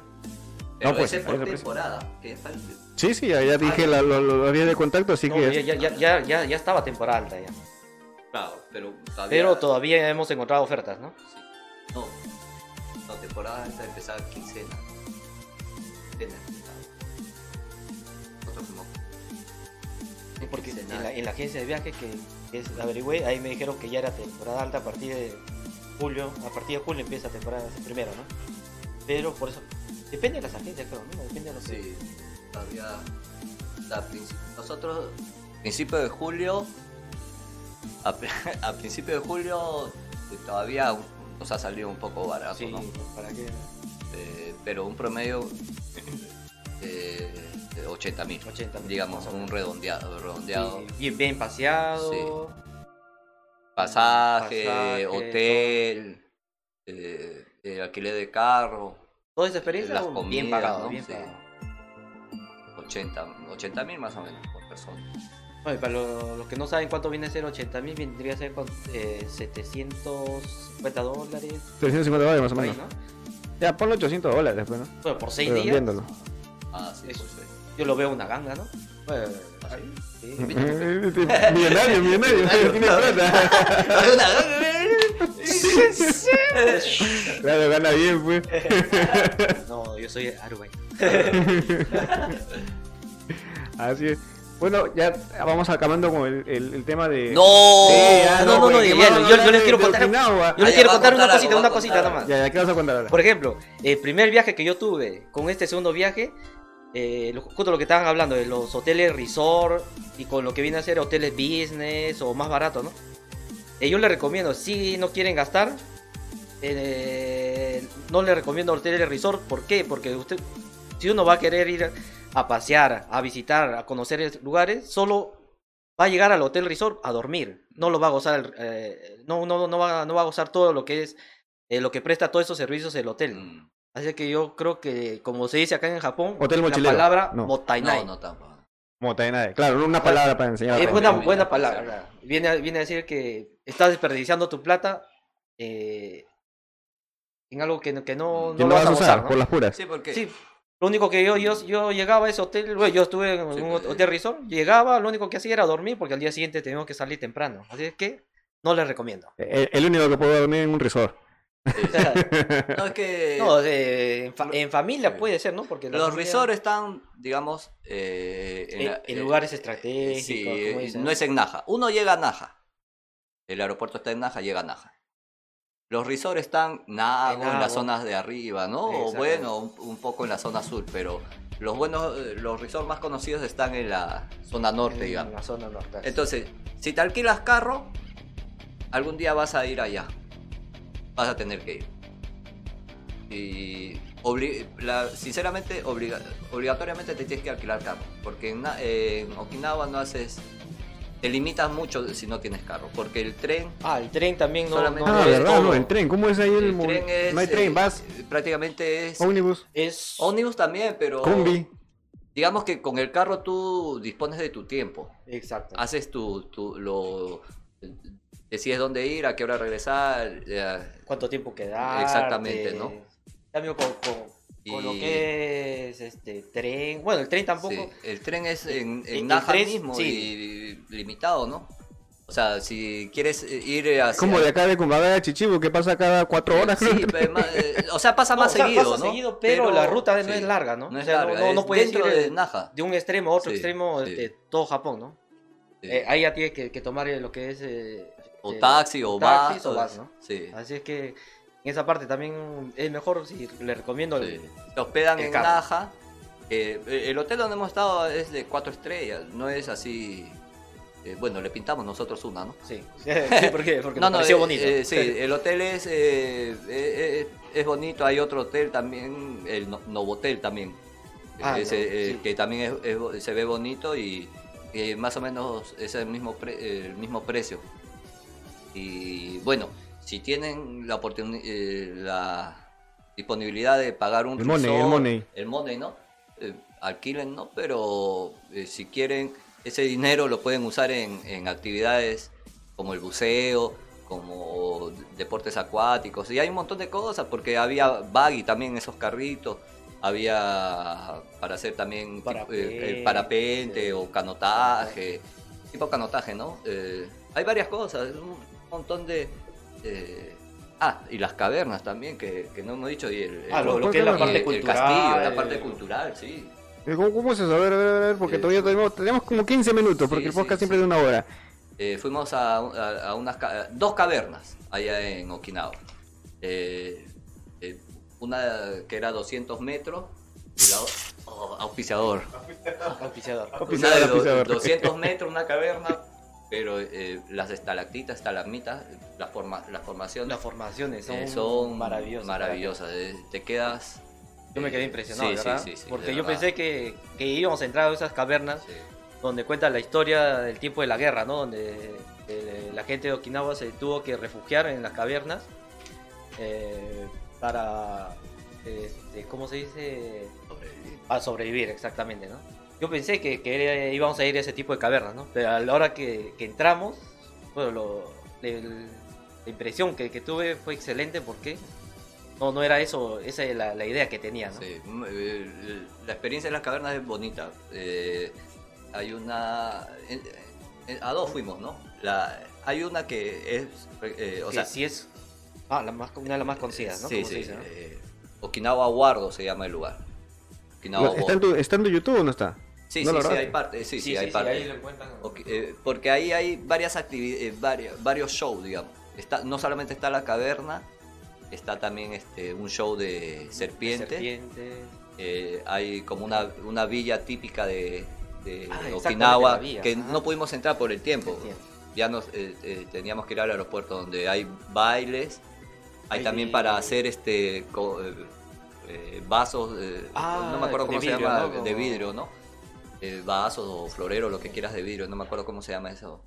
Pero pues, ese por temporada. Que está el- Sí, sí, ya, ya dije la- lo- lo- las vías de contacto, así No, que... ya, ya, ya, ya, ya estaba temporada alta ya. Claro, pero todavía. Pero todavía hemos encontrado ofertas, ¿no? No. No, temporada esta empezaba quincena. Quincena. Nosotros fuimos. Porque en la, en la agencia de viajes que, que es, averigüé, ahí me dijeron que ya era temporada alta a partir de julio. A partir de julio empieza temporada primero, ¿no? Pero por eso... Depende de las agencias, creo, ¿no? Depende de los Sí, todavía. a princi- Nosotros, principio de julio. A, a principio de julio eh, todavía nos ha salido un poco barato, Sí, ¿no? ¿para qué? Eh, pero un promedio eh, de 80 mil, 80.000, digamos, un redondeado, redondeado. Sí, bien, bien paseado. Pasaje, Pasaje, hotel, eh, el alquiler de carro, Toda esa experiencia las bien comidas, pagado, ¿no? bien Sí. pagado. 80 mil más o menos por persona. Bueno, y para lo- los que no saben cuánto viene a ser 80 mil, vendría a ser con, eh, 750 dólares. 350 dólares más o por ahí, menos. ¿no? Ya, ponlo 800 dólares después, ¿no? Bueno, por 6 días. Ah, sí, Eso. pues, sí. Yo lo veo una ganga, ¿no? Bueno, ¿Ah, sí, Mm, sí. millonario, millonario, tiene plata. Claro, gana bien, pues. No, yo soy Arubai. Así es. Bueno, ya vamos acabando con el, el- el tema de. ¡No! Ya, no, no, pues, no, yo- les quiero contar- Okinawa. Yo les quiero contar una cosita, una cosita contar nomás. Ya, ya, ¿qué vas a contar ahora? Por ejemplo, el primer viaje que yo tuve con este segundo viaje, eh, justo lo que estaban hablando de los hoteles resort y con lo que viene a ser hoteles business o más barato, ¿no? Eh, yo les recomiendo, si no quieren gastar, eh, no les recomiendo hoteles resort. ¿Por qué? Porque usted, si uno va a querer ir a pasear, a visitar, a conocer lugares, solo va a llegar al hotel resort a dormir. No lo va a gozar, eh, no, no, no, va, no va a gozar todo lo que es, eh, lo que presta todos esos servicios el hotel. Así que yo creo que, como se dice acá en Japón, Hotel la mochilero. palabra No. motainai. No, no tampoco. Motainai. Claro, una palabra para enseñar. es a buena, buena palabra. Viene, a- viene a decir que estás desperdiciando tu plata eh, en algo que, no- que no, Que no no lo vas a usar, ¿no? por las puras. Sí, porque Sí, lo único que yo, yo, yo llegaba a ese hotel, bueno, yo estuve en Sí, un pues, hotel resort, llegaba, lo único que hacía era dormir porque al día siguiente teníamos que salir temprano. Así es que no les recomiendo. El, el único que puedo dormir en un resort. No, es que No, eh, en, fa- en familia Sí. puede ser, ¿no? Porque los familia- resorts están, digamos, eh, En- la- en eh, lugares eh, estratégicos, sí, no es en Naja. Uno llega a Naja. El aeropuerto está en Naja, llega a Naja. Los resorts están Nago, en, Nago. las zonas de arriba, ¿no? O bueno, un, un poco en la zona sur, pero los buenos, eh, los resorts más conocidos están en la zona norte, en digamos. la zona norte. Entonces, si te alquilas carro, algún día vas a ir allá. Vas a tener que ir. Y obli- la- sinceramente, obliga- obligatoriamente te tienes que alquilar carro. Porque en, Na- en Okinawa no haces. Te limitas mucho si no tienes carro. Porque el tren. Ah, el tren también no, Solamente- no Ah, verdad, no, el tren. ¿Cómo es ahí el, El tren es. No hay tren, eh, vas. Prácticamente es. Ómnibus, Es Ómnibus también, pero. combi. Digamos que con el carro tú dispones de tu tiempo. exacto. haces tu, tu lo decides dónde ir, a qué hora regresar, eh, ¿Cuánto tiempo queda? Exactamente, ¿no? Cambio con, con, con lo que es este tren. Bueno, el tren tampoco. sí, el tren es en, en el Naha tren, mismo sí. y limitado, ¿no? O sea, si quieres eh, ir hacia... Como de acá de Cumbagada a Chichibu, que pasa cada cuatro horas. Sí, más, eh, o sea, pasa No, más o sea, seguido, pasa ¿no? seguido, pero, la ruta no sí, es larga, ¿no? No O es sea, larga, no, no es puedes dentro ir de de, Naha. de un extremo a otro Sí, extremo, sí. este, todo Japón, ¿no? Sí. Eh, ahí ya tienes que, que tomar eh, lo que es. eh, o este, taxi o taxis vas. o vas, ¿no? Sí. Así es que en esa parte también es mejor si le recomiendo el- Sí. Se hospedan el en carro. Naja. eh, el hotel donde hemos estado es de cuatro estrellas, no es así. eh, bueno, le pintamos nosotros una, ¿no? Sí, sí porque, porque me pareció eh, bonito. eh, sí, el hotel es, eh, eh, eh, es bonito. Hay otro hotel también, el No- Novotel también. Ah, no, eh, sí. que también es- es bo- se ve bonito y, y más o menos es el mismo, pre- el mismo precio. Y bueno, si tienen la oportunidad, la disponibilidad de pagar un El money, el money. el money, ¿no? Eh, alquilen, ¿no? Pero eh, si quieren, ese dinero lo pueden usar en, en actividades como el buceo, como deportes acuáticos, y hay un montón de cosas, porque había buggy también, esos carritos, había para hacer también tipo, eh, Parapente, parapente o canotaje, tipo canotaje, ¿no? Eh, hay varias cosas, un montón de... eh, ah, y las cavernas también, que, que no hemos dicho, y el, Ah, el- lo, lo que es la el- parte el cultural. castillo, la eh, parte cultural, sí. Eh, ¿Cómo, cómo es eso? A ver, a ver, a ver, porque Eh, todavía tenemos, tenemos como 15 minutos, porque sí, el podcast sí, siempre sí. es de una hora. Eh, fuimos a, a- a unas ca- dos cavernas allá en Okinawa. Eh, eh, una que era 200 metros y la otra... oh, auspiciador. auspiciador. Una Auspiciador, de do- auspiciador. 200 metros, una caverna, pero eh, las estalactitas, estalagmitas, las, forma, las formaciones Las formaciones son, eh, son maravillosas. maravillosas. eh, te quedas... Yo me quedé impresionado, sí, ¿verdad? sí, sí, Porque yo verdad. pensé que, que íbamos a entrar a esas cavernas donde cuenta la historia del tiempo de la guerra, ¿no? Donde eh, la gente de Okinawa se tuvo que refugiar en las cavernas eh, para, este, ¿cómo se dice? Para sobrevivir, exactamente, ¿no? Yo pensé que, que íbamos a ir a ese tipo de cavernas, ¿no? Pero a la hora que, que entramos, bueno, lo- el- la impresión que, que tuve fue excelente porque no, no era eso, esa es la, la idea que tenía, ¿no? Sí, mm, eh, la experiencia en las cavernas es bonita. Eh, hay una... a dos fuimos, ¿no? La, hay una que es... eh, o que sea, sí es ah, la más, una de las más conocidas, ¿no? sí, sí, se dice, ¿no? eh, Okinawa Wardo se llama el lugar. Okinawa ¿Está en, tu, ¿Está en tu YouTube o no está? Sí, no sí, sí, hay parte. Sí, sí, Sí, hay sí, parte. ahí lo encuentran. Ok, eh, porque ahí hay varias actividades, varios, varios shows, digamos. Está, no solamente está la caverna, está también este, un show de serpiente. Serpiente. Eh, hay como una, una villa típica de, de Ah, Okinawa que ajá. no pudimos entrar por el tiempo. Entiendo. Ya nos eh, eh, teníamos que ir al aeropuerto donde hay bailes, hay Hay- también para hacer este co- eh, eh, vasos, eh, Ah, no me acuerdo de cómo se llama, ¿no? de vidrio, ¿no? Eh, vasos o florero, lo que quieras de vidrio, no me acuerdo cómo se llama eso.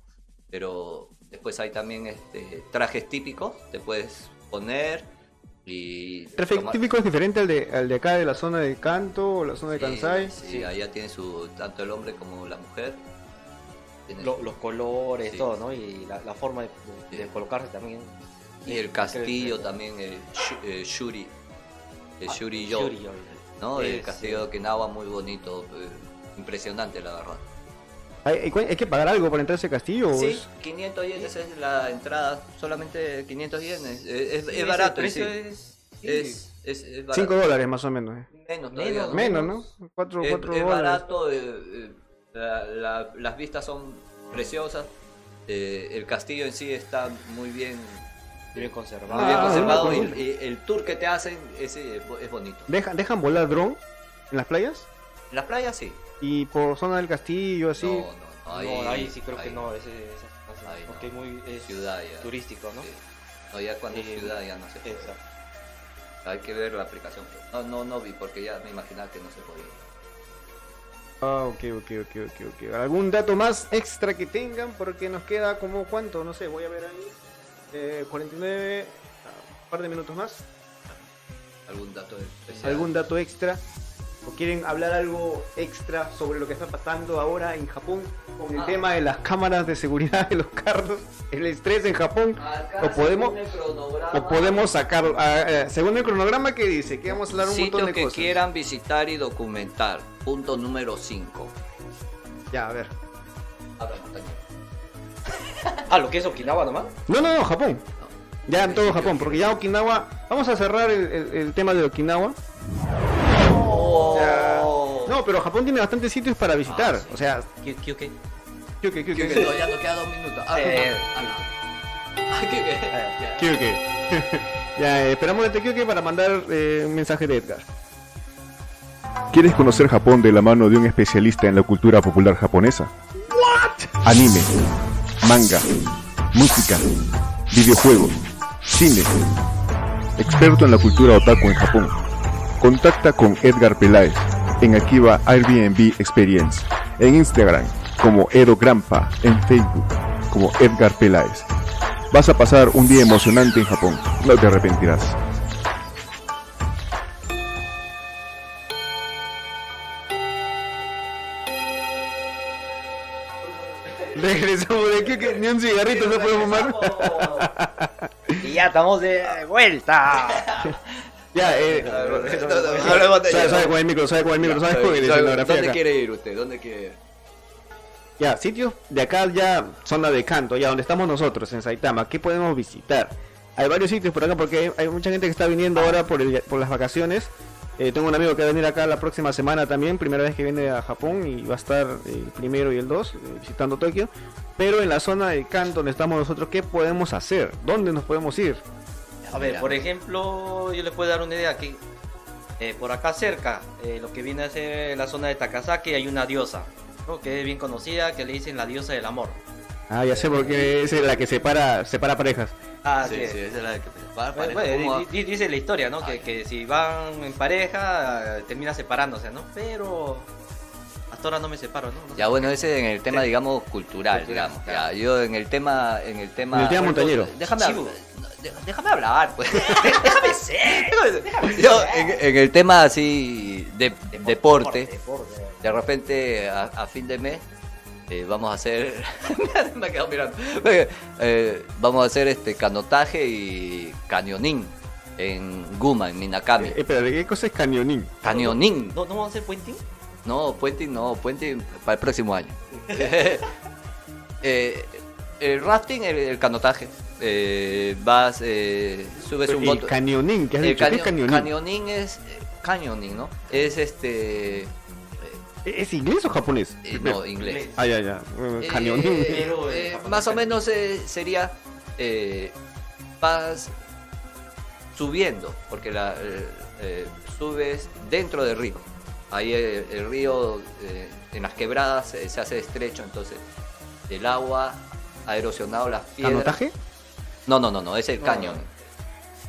Pero después hay también este, trajes típicos, te puedes poner y... ¿Traje tomar- típico es diferente al de, al de acá de la zona de Kanto o la zona de Kansai? Sí, Sí. allá tiene su, tanto el hombre como la mujer. Lo- su- los colores, Sí. todo, ¿no? Y la, la forma de, de Sí. colocarse también. y el castillo también, el Shu- eh, Shuri, el Ah, Shuri Yo, Shuri-yo. ¿no? El castillo de Okinawa muy bonito, eh, impresionante la verdad. ¿Hay, que pagar algo para entrar a ese castillo? o Sí, es- 500 yenes es la entrada, solamente 500 yenes. Es, es- es barato, en sí. es, sí. es, es, es barato. 5 dólares más o menos. eh. Menos, Menos, todavía, ¿no? Menos. ¿no? 4 Es, es dólares. barato, eh, eh, la- la- las vistas son preciosas, eh, el castillo en sí está muy bien, bien conservado. muy bien Ah, conservado y, y el tour que te hacen es, bo- es bonito. ¿Dejan, ¿Dejan volar dron en las playas? Las playas sí. Y por zona del castillo, así. No, no, no, ahí, no, ahí sí creo que no, ese, ese- Ahí no. porque es muy es Ciudad ya. turístico, ¿no? Sí. No, ya cuando es Eh, ciudad ya no se puede. Exacto. Hay que ver la aplicación. No, no, no vi porque ya me imaginaba que no se podía. Ah, ok, ok, ok, ok, ok. ¿Algún dato más extra que tengan? Porque nos queda como cuánto, no sé, voy a ver ahí. Eh, 49, ah, un par de minutos más. ¿Algún dato especial? ¿Algún dato extra? ¿O quieren hablar algo extra sobre lo que está pasando ahora en Japón con el Ah. tema de las cámaras de seguridad de los carros, el estrés en Japón? Acá, ¿O podemos- ¿O podemos sacar, ah, eh, según el cronograma que dice, que vamos a hablar un Sitios montón de que cosas? quieran visitar y documentar. Punto número 5. Ya, a ver. Ah, lo que es Okinawa nomás. No, no, no, Japón. Ya en todo Japón, porque ya Okinawa. Vamos a cerrar el, el- el tema de Okinawa. Ya. No, pero Japón tiene bastantes sitios para visitar. Ah, sí. O sea, ¿Qué, qué, qué? ¿qué, qué, qué, Que qué? no, ya nos queda dos minutos. Ah, Eh. ¿qué, qué? Ya. ¿Qué, qué? ya, esperamos de Tekioke para mandar eh, un mensaje de Edgar. ¿Quieres conocer Japón de la mano de un especialista en la cultura popular japonesa? Anime, manga, música, videojuegos, cine. Experto en la cultura otaku en Japón. Contacta con Edgar Peláez en Akiba Airbnb Experience, en Instagram como Edo Grampa, en Facebook como Edgar Peláez. Vas a pasar un día emocionante en Japón, no te arrepentirás. Regresamos de aquí que ni un cigarrito no podemos fumar. Y ya estamos de vuelta. Ya, eh. Hablemos de Sabe, ¿no? con el micro, sabe con el micro, sabe con el escenografía ¿Dónde acá. quiere ir usted? ¿Dónde quiere ir? Ya, sitios de acá ya, zona de canto, ya donde estamos nosotros, en Saitama, ¿qué podemos visitar? Hay varios sitios por acá porque hay, hay mucha gente que está viniendo ahora por, el- por las vacaciones. Eh, tengo un amigo que va a venir acá la próxima semana también, primera vez que viene a Japón y va a estar el primero y el 2 visitando Tokio. Pero en la zona de canto donde estamos nosotros, ¿qué podemos hacer? ¿Dónde nos podemos ir? A ver, por ejemplo, yo les puedo dar una idea aquí. Eh, por acá cerca, eh, lo que viene a ser la zona de Takasaki, hay una diosa, ¿no? que es bien conocida, que le dicen la diosa del amor. Ah, ya sé porque es la que separa, separa parejas. Ah, sí, sí. sí, esa es la que para, Bueno, para- bueno, ¿cómo- di- di- dice la historia, ¿no? Ah, Que, que si van en pareja, eh, termina separándose, ¿no? Pero hasta ahora no me separo, ¿no? No Ya bueno, ese en el tema, digamos, cultural, Cultural, digamos. claro. Ya, yo en el tema, en el tema. En el tema montañero. Déjame, Chivo. Déjame hablar, pues. déjame ser. Yo en, en el tema así de deporte, deporte. de repente a, a fin de mes eh, vamos a hacer, me he quedado mirando. Eh, vamos a hacer este canotaje y cañonín en Guma, en Minakami. Eh, espera, ¿de qué cosa es cañonín? Cañonín. ¿No, ¿No vamos a hacer puenting? No, puente no, puente para el próximo año. Eh, el rafting, el, el canotaje. eh, vas, eh, subes un El bote. cañonín, ¿qué has El dicho? ¿Qué es caño- cañonín? cañonín es. eh, Canyoning, ¿no? Es este. eh, ¿Es inglés o japonés? eh, no, inglés. Ah, ya, ya. Cañonín. Eh, eh, más o menos eh, sería. eh, vas subiendo, porque la, subes dentro del río. Ahí el, el río eh, en las quebradas eh, se hace estrecho, entonces el agua ha erosionado las piedras. ¿Canotaje? No, no, no, no, es el cañón.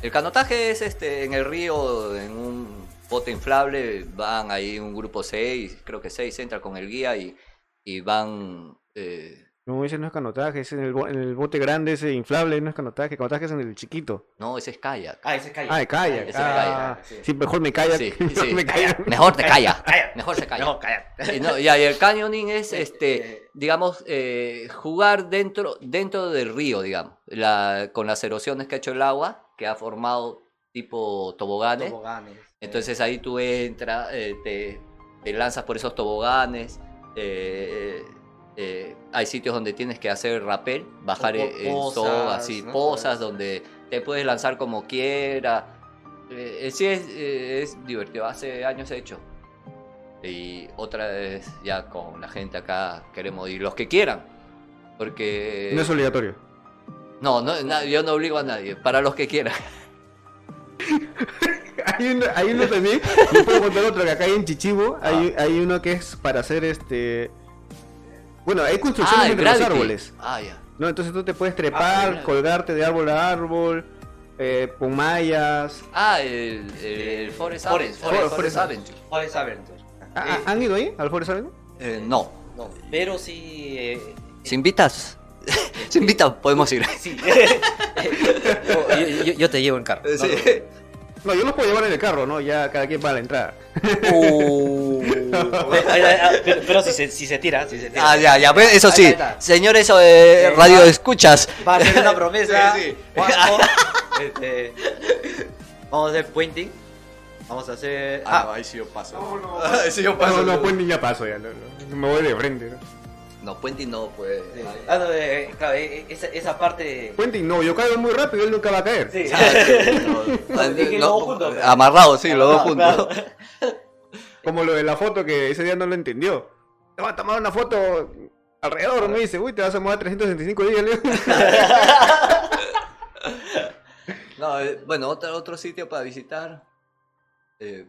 El canotaje es este en el río, en un bote inflable, van ahí un grupo 6, creo que 6 entran con el guía y, y van... eh, No, ese no es canotaje, es en el, en el bote grande, ese inflable, no es canotaje, canotaje es en el chiquito. no, ese es kayak. Ah, ese es kayak. Ah, de kayak. ese es ah, kayak, sí. sí, mejor me calla. Sí, mejor sí. me calla. Mejor te calla. Kayak. Mejor se calla. No, kayak. Y, no, y ahí el canyoning es, Eh, este, eh. digamos, eh, jugar dentro, dentro del río, digamos, la, con las erosiones que ha hecho el agua, que ha formado tipo toboganes. Toboganes. Entonces ahí tú entras, eh, te, te lanzas por esos toboganes. eh, eh, hay sitios donde tienes que hacer rappel, bajar Po- en soga, así, ¿no? posas donde te puedes lanzar como quiera. Eh, eh, sí es, eh, es divertido, hace años he hecho. Y otra vez ya con la gente acá queremos ir, los que quieran. Porque... No es obligatorio. no, no, na- yo no obligo a nadie, para los que quieran. Hay uno, hay uno también, yo puedo contar otro que acá hay en Chichibo, hay, hay uno que es para hacer este... Bueno, hay construcciones el entre los árboles. Ah, ya. ¿no? Entonces tú te puedes Ah, trepar, colgarte de árbol a árbol, eh, mallas. Ah, el, el Forest, Forest, Forest, Forest, Forest, Adventure. Forest Adventure. Ah, Eh, ¿Han ido ahí al Forest Avenue? Eh, no. no, pero sí. eh, Si invitas, si invitas, podemos ir. sí. yo, yo- yo te llevo en carro. Sí. No, yo los puedo llevar en el carro, ¿no? Ya cada quien para la entrada. Uh. Ay, pero, pero si, se, si se tira, si se tira. Ah, ya, ya, pues, eso Ahí sí. está. Señores, eh, radio va- escuchas. Va a hacer una promesa. Sí, sí. Juanjo, este, vamos a hacer puenting. Vamos a hacer. Ah, ahí sí yo paso. No, no. Ahí sí yo No, no, pues ni ya paso ya. no, no, me voy de frente, ¿no? No, Puente no, pues. sí. Ah, no, eh, claro, eh, esa, esa parte. Puente, no, yo caigo muy rápido, él nunca va a caer. Sí. Ah, sí, no, juntos, pero- Amarrados, sí, los dos Claro, juntos. Como lo de la foto que ese día no lo entendió. Te va a tomar una foto alrededor, me dice, uy, te vas a mover 365 días, Leo. No, eh, bueno, otro, otro sitio para visitar. Eh,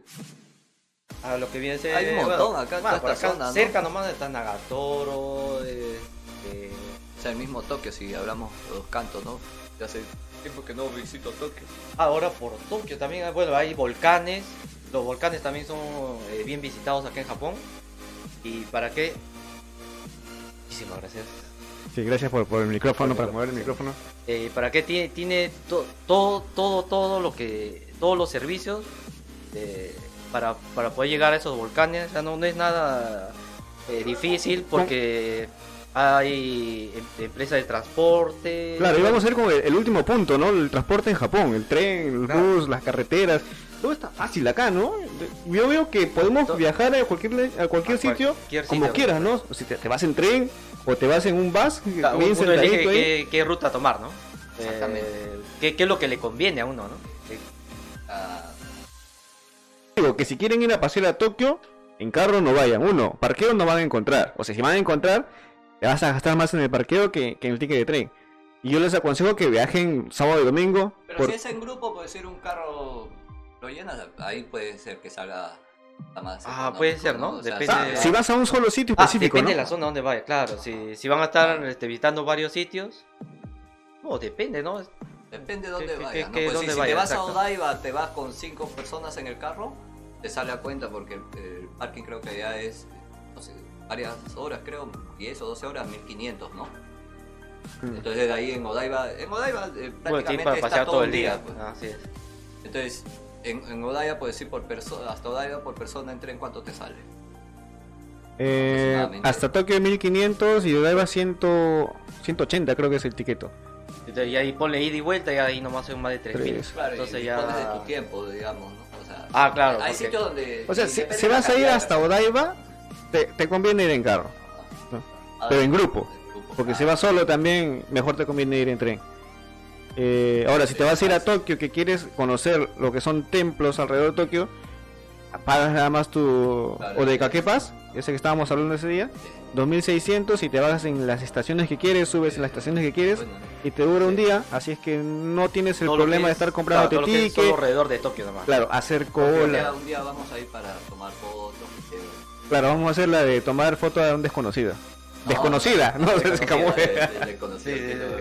A lo que viene a ser. Hay un montón acá esta acá zona, ¿no? Cerca nomás está Nagatoro. eh, eh, o sea, el mismo Tokio, si hablamos de los cantos, ¿no? Ya hace tiempo que no visito Tokio. ahora por Tokio también. Bueno, hay volcanes. los volcanes también son eh, bien visitados acá en Japón. ¿Y para qué? Muchísimas gracias. Sí, gracias por, por el micrófono, para mover el micrófono. Eh, ¿Para qué tiene, tiene to- todo, todo, todo lo que, todos los servicios eh, para, para poder llegar a esos volcanes? O sea, no, no es nada eh, difícil porque hay em- empresas de transporte. Claro, y vamos a ir con el, el último punto, ¿no? El transporte en Japón, el tren, el Claro. bus, las carreteras. Todo está fácil acá, ¿no? Yo veo que podemos To- viajar a cualquier, a cualquier A sitio cualquier como sitio. quieras, ¿no? Si te, te vas en tren o te vas en un bus, Claro, bien uno elige sentadito ahí. qué, qué ruta tomar, ¿no? Exactamente. Eh, qué, qué es lo que le conviene a uno, ¿no? Eh, Ah, Digo que si quieren ir a pasear a Tokio, en carro no vayan. Uno, parqueo no van a encontrar. O sea, si van a encontrar, te vas a gastar más en el parqueo que, que en el ticket de tren. Y yo les aconsejo que viajen sábado y domingo. pero por- si es en grupo, puede ser un carro, lo llenas, ahí puede ser que salga más. Ah, puede ser, ¿no? O sea, Depende Ah, de- si vas a un solo sitio Ah, específico, depende ¿no? de la zona donde vaya, claro. Si, si van a estar este, visitando varios sitios, no, depende, ¿no? Depende de dónde ¿Qué- qué- vayas, ¿no? Pues si- si, vayas? te vas Exacto. a Odaiba, te vas con cinco personas en el carro, te sale a cuenta porque el, el parking creo que ya es, no sé, varias horas, creo, 10 o 12 horas, 1500, ¿no? Mm. Entonces de ahí en Odaiba, en Odaiba eh, prácticamente está pasear todo el día. pues. Así es. Entonces, en, en Odaiba puedes ir por persona, hasta Odaiba por persona en tren, ¿cuánto te sale? Eh, hasta Tokio 1500 y Odaiba 100, 180 creo que es el tiqueto. Entonces, y ahí ponle ida y vuelta y ahí nomás son más de 3000. Tres. Claro, Entonces y ya. de tu tiempo, digamos, sea, Ah, claro, Hay porque- sitios donde... O sea, si, vas a ir hasta Odaiba, te, te conviene ir en carro. Ah, pero en grupo. Porque Ah, si vas solo también, mejor te conviene ir en tren. Eh, ahora, si te vas a ir a Tokio, que quieres conocer lo que son templos alrededor de Tokio, pagas nada más tu Claro. o de Kakepas, ese que estábamos hablando ese día, 2600 y te vas en las estaciones que quieres, subes en las estaciones que quieres y te dura un día, así es que no tienes el problema de es- estar comprando claro, todo lo que es solo ticket, alrededor de Tokio nomás. claro, hacer un día, cola, un día vamos a ir para tomar fotos. claro, vamos a hacer la de tomar foto a un desconocida. No, Desconocida, no, se de- desconocida, Sí, sí, que sí. lo-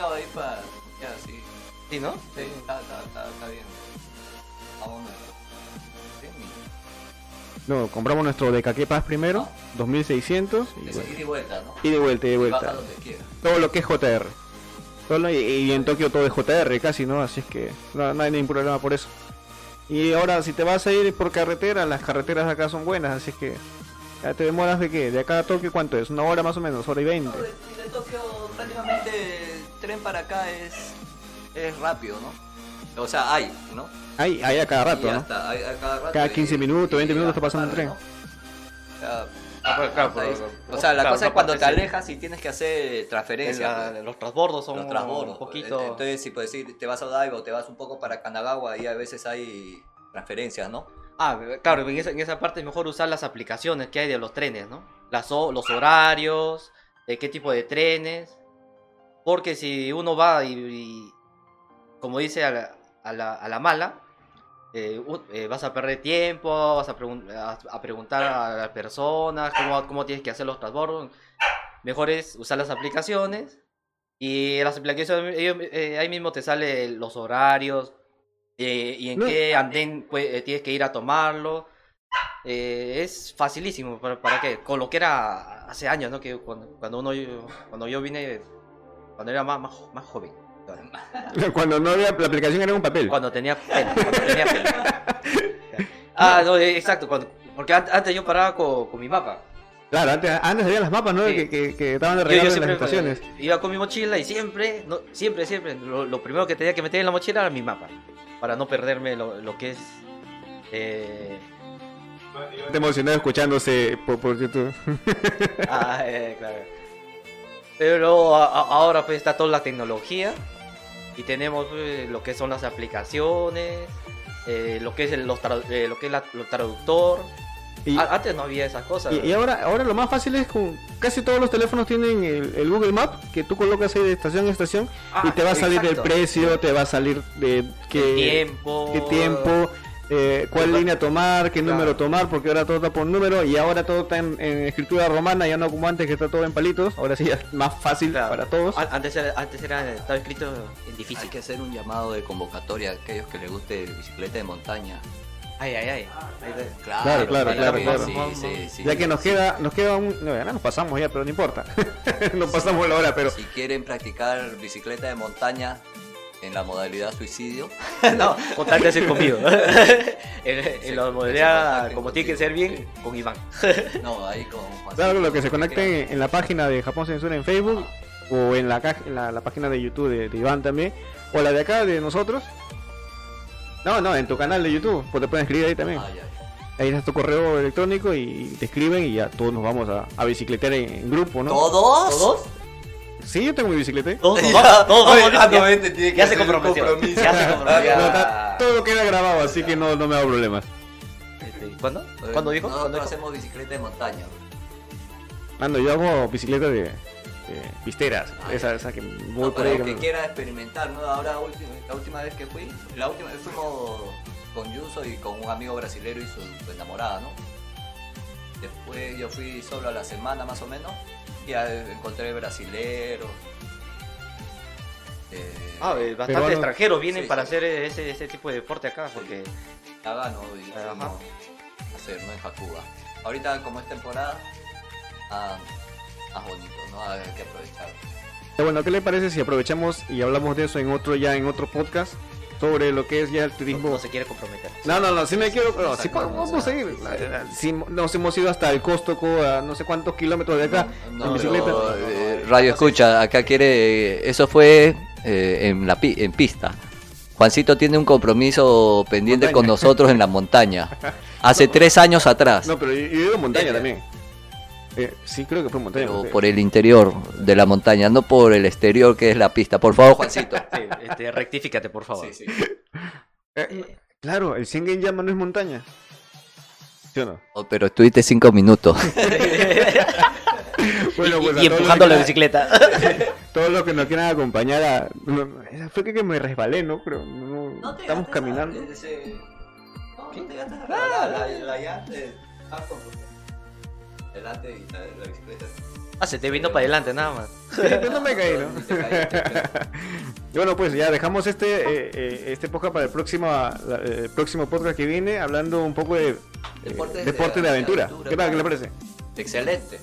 No, ahí para... Ya, sí. Sí, ¿no? Sí, está, está, está, está bien. No, compramos nuestro de Kakepas primero, 2600 y, es bueno, ir y vuelta, ¿no? y de vuelta, y de vuelta. a donde. Todo lo que es JR. Todo y, y en Tokio todo es JR casi, ¿no? Así es que no, no hay ningún problema por eso. Y ahora, si te vas a ir por carretera, las carreteras de acá son buenas, así es que ya te demoras de qué? De acá a Tokio, ¿cuánto es? Una hora más o menos, hora y No, veinte. de, y de Tokio prácticamente el tren para acá es, es rápido, ¿no? O sea, hay, ¿no? Ahí, ahí a cada rato, ¿no? hay- hay cada rato. Cada y- 15 minutos, 20 y minutos está pasando un tarde, tren. ¿no? O sea, Ah, claro, ahí. pero- o sea, la claro, cosa es cuando te alejas y tienes que hacer En transferencias. la- pues, los transbordos son los transbordos. un poquito. Entonces, si puedes decir, te vas a Odaiba o te vas un poco para Kanagawa, y a veces hay transferencias, ¿no? Ah, claro, en esa, en esa parte es mejor usar las aplicaciones que hay de los trenes, ¿no? Las, los horarios, de qué tipo de trenes. Porque si uno va y, y, como dice a la, a la, mala, eh, eh, vas a perder tiempo, vas a, pregun- a, a preguntar a las personas cómo, cómo tienes que hacer los transbordos. Mejor es usar las aplicaciones. Y las aplicaciones, ellos, eh, ahí mismo te sale los horarios, eh, y en No. qué andén pues, eh, tienes que ir a tomarlo. Eh, es facilísimo, ¿para, para qué? Con lo que era hace años, ¿no? Que cuando, cuando, uno, cuando yo vine, cuando era más, más, más joven. Cuando no había la aplicación era un papel. Cuando tenía pena, cuando tenía pena. Ah, no, eh, exacto, cuando- porque an- antes yo paraba con, con mi mapa. Claro, antes, antes había las mapas, ¿no? Sí. Que, que, que estaban de regalo yo en las estaciones. iba con mi mochila y siempre, no, siempre, siempre, lo, lo primero que tenía que meter en la mochila era mi mapa. Para no perderme lo, lo que es... eh, Te emocionado escuchándose por, por YouTube. Ah, eh, claro. Pero a- a- ahora pues está toda la tecnología y tenemos pues, lo que son las aplicaciones, eh, lo que es el, los eh, lo que es la- lo traductor. Y, A- antes no había esas cosas. y, y ahora, ahora lo más fácil es con casi todos los teléfonos tienen el, el Google Map que tú colocas ahí de estación a estación y Ah, te va a salir exacto. el precio, te va a salir de qué tiempo. qué tiempo eh, cuál Claro. línea tomar, qué Claro. número tomar, porque ahora todo está por número y ahora todo está en, en escritura romana, ya no como antes que está todo en palitos, ahora sí es más fácil Claro. para todos. An- Antes era, antes era estaba escrito en Hay difícil. que hacer un llamado de convocatoria a aquellos que les guste bicicleta de montaña. Ay, ay, ay. Claro, claro, claro, sí, claro. sí, sí, sí, ya que nos sí. queda, nos queda un, no, ya nos pasamos ya, pero no importa, nos pasamos la hora, pero Si quieren practicar bicicleta de montaña en la modalidad suicidio, no, contáctense conmigo. en, en Sí, la modalidad, como tiene que ser bien, con Iván. no, ahí con claro, lo que se conecten en la página de Japón Censura en Facebook o en la, en la, la página de YouTube de, de Iván también, o la de acá de nosotros. No, no, en tu canal de YouTube, pues te pueden escribir ahí también. Ah, ya, ya. Ahí está tu correo electrónico y te escriben y ya todos nos vamos a, a bicicletear en, en grupo, ¿no? ¿Todos? ¿Todos? Sí, yo tengo mi bicicleta. ¿eh? Todos, Ya. todos, todos, Oye, todos, ah, no, ya- vente, tiene que ya se hacer un comprometió. compromiso. Ya se comprometió. No, Ya. está- todo queda grabado, así que no, no me hago problemas. Este, ¿Cuándo? ¿Cuándo dijo? Nosotros ¿Cuándo dijo? hacemos bicicleta de montaña. Ando, yo hago bicicleta de, de pisteras, Ah, esa, esa que voy No, por ahí. que quiera experimentar, ¿no? Ahora, última- la última vez que fui, la última vez fuimos con Yuso y con un amigo brasilero y su, su enamorada, ¿no? Después yo fui solo a la semana más o menos ya encontré brasileros. Eh, Ah, eh, bastante extranjeros vienen Sí, para sí. hacer ese, ese tipo de deporte acá, porque acá no, y Ajá. a hacer, ¿no? En Jacuba. Ahorita como es temporada, ah, más bonito, ¿no? Hay que aprovechar. Bueno, ¿qué le parece si aprovechamos y hablamos de eso en otro ya en otro podcast sobre lo que es ya el turismo? no se quiere comprometer. No, no, no, sí me quiero, pero sí podemos seguir. sí, nos hemos ido hasta el Costoco, a no sé cuántos kilómetros de acá, No, en bicicleta. pero, eh, Radio escucha, acá quiere, eso fue eh, en la pi- en pista. Juancito tiene un compromiso pendiente Montaña. con nosotros en la montaña. Hace tres años atrás, No, pero yo, yo he ido montaña Media. también. Eh, sí, creo que fue montaña. pero por el interior de la montaña, no por el exterior que es la pista. Por favor, Juancito. Sí, este, rectifícate, por favor. Eh, claro, el 100 en llama no es montaña. ¿Sí o no? Oh, pero estuviste cinco minutos. Bueno, y, pues a y empujando la bicicleta. Todos los que nos quieran acompañar a... no, fue que me resbalé, ¿no? Creo. No, estamos caminando. No, no te gastas la, la, la ah, como- Delante y la, la bicicleta. Ah, se te vino para adelante nada más. Sí, pero no me caí, ¿no? Bueno, pues ya dejamos este eh, eh, este podcast para el próximo la- el próximo podcast que viene hablando un poco de eh, deporte de- aventura. aventura, ¿Qué tal? ¿Qué le parece? Excelente.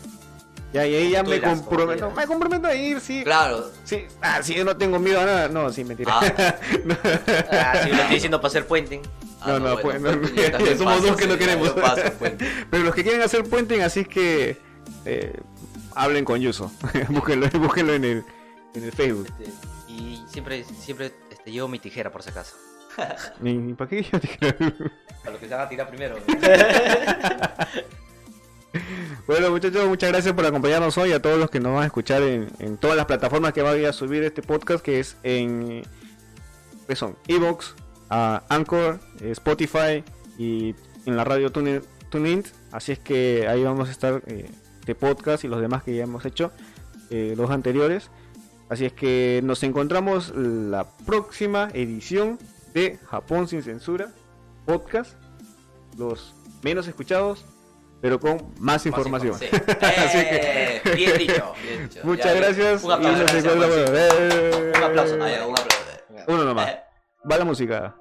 Ya, y ahí ya me comprometo. Me comprometo a ir, sí. Claro. Sí. Ah, sí, yo no tengo miedo a nada. No, sí, mentira. Ah. No. Ah, sí, lo estoy diciendo para hacer puenting. No, no, pues, no, pues, somos paso, dos que no queremos. paso, pues. Pero los que quieren hacer puenten, así que eh, hablen con Yuso. búsquenlo, búsquenlo en el, en el Facebook. Este, y siempre, siempre este, llevo mi tijera por si acaso. Ni, para qué yo te quiero. A lo que se van a tirar primero. Bueno, muchachos, muchas gracias por acompañarnos hoy. A todos los que nos van a escuchar en, en todas las plataformas que vaya a subir este podcast, que es en. ¿Qué son? Evox, a Anchor, eh, Spotify y en la radio TuneIn. Así es que ahí vamos a estar eh, este podcast y los demás que ya hemos hecho, eh, los anteriores. Así es que nos encontramos la próxima edición de Japón sin censura podcast, los menos escuchados, pero con más información. Sí. Así Eh, bien dicho. Bien dicho. Muchas Ya, gracias. Un aplauso, y nos gracias, encontramos- Juancito. Un aplauso. Un aplauso. Uno nomás. Va la música.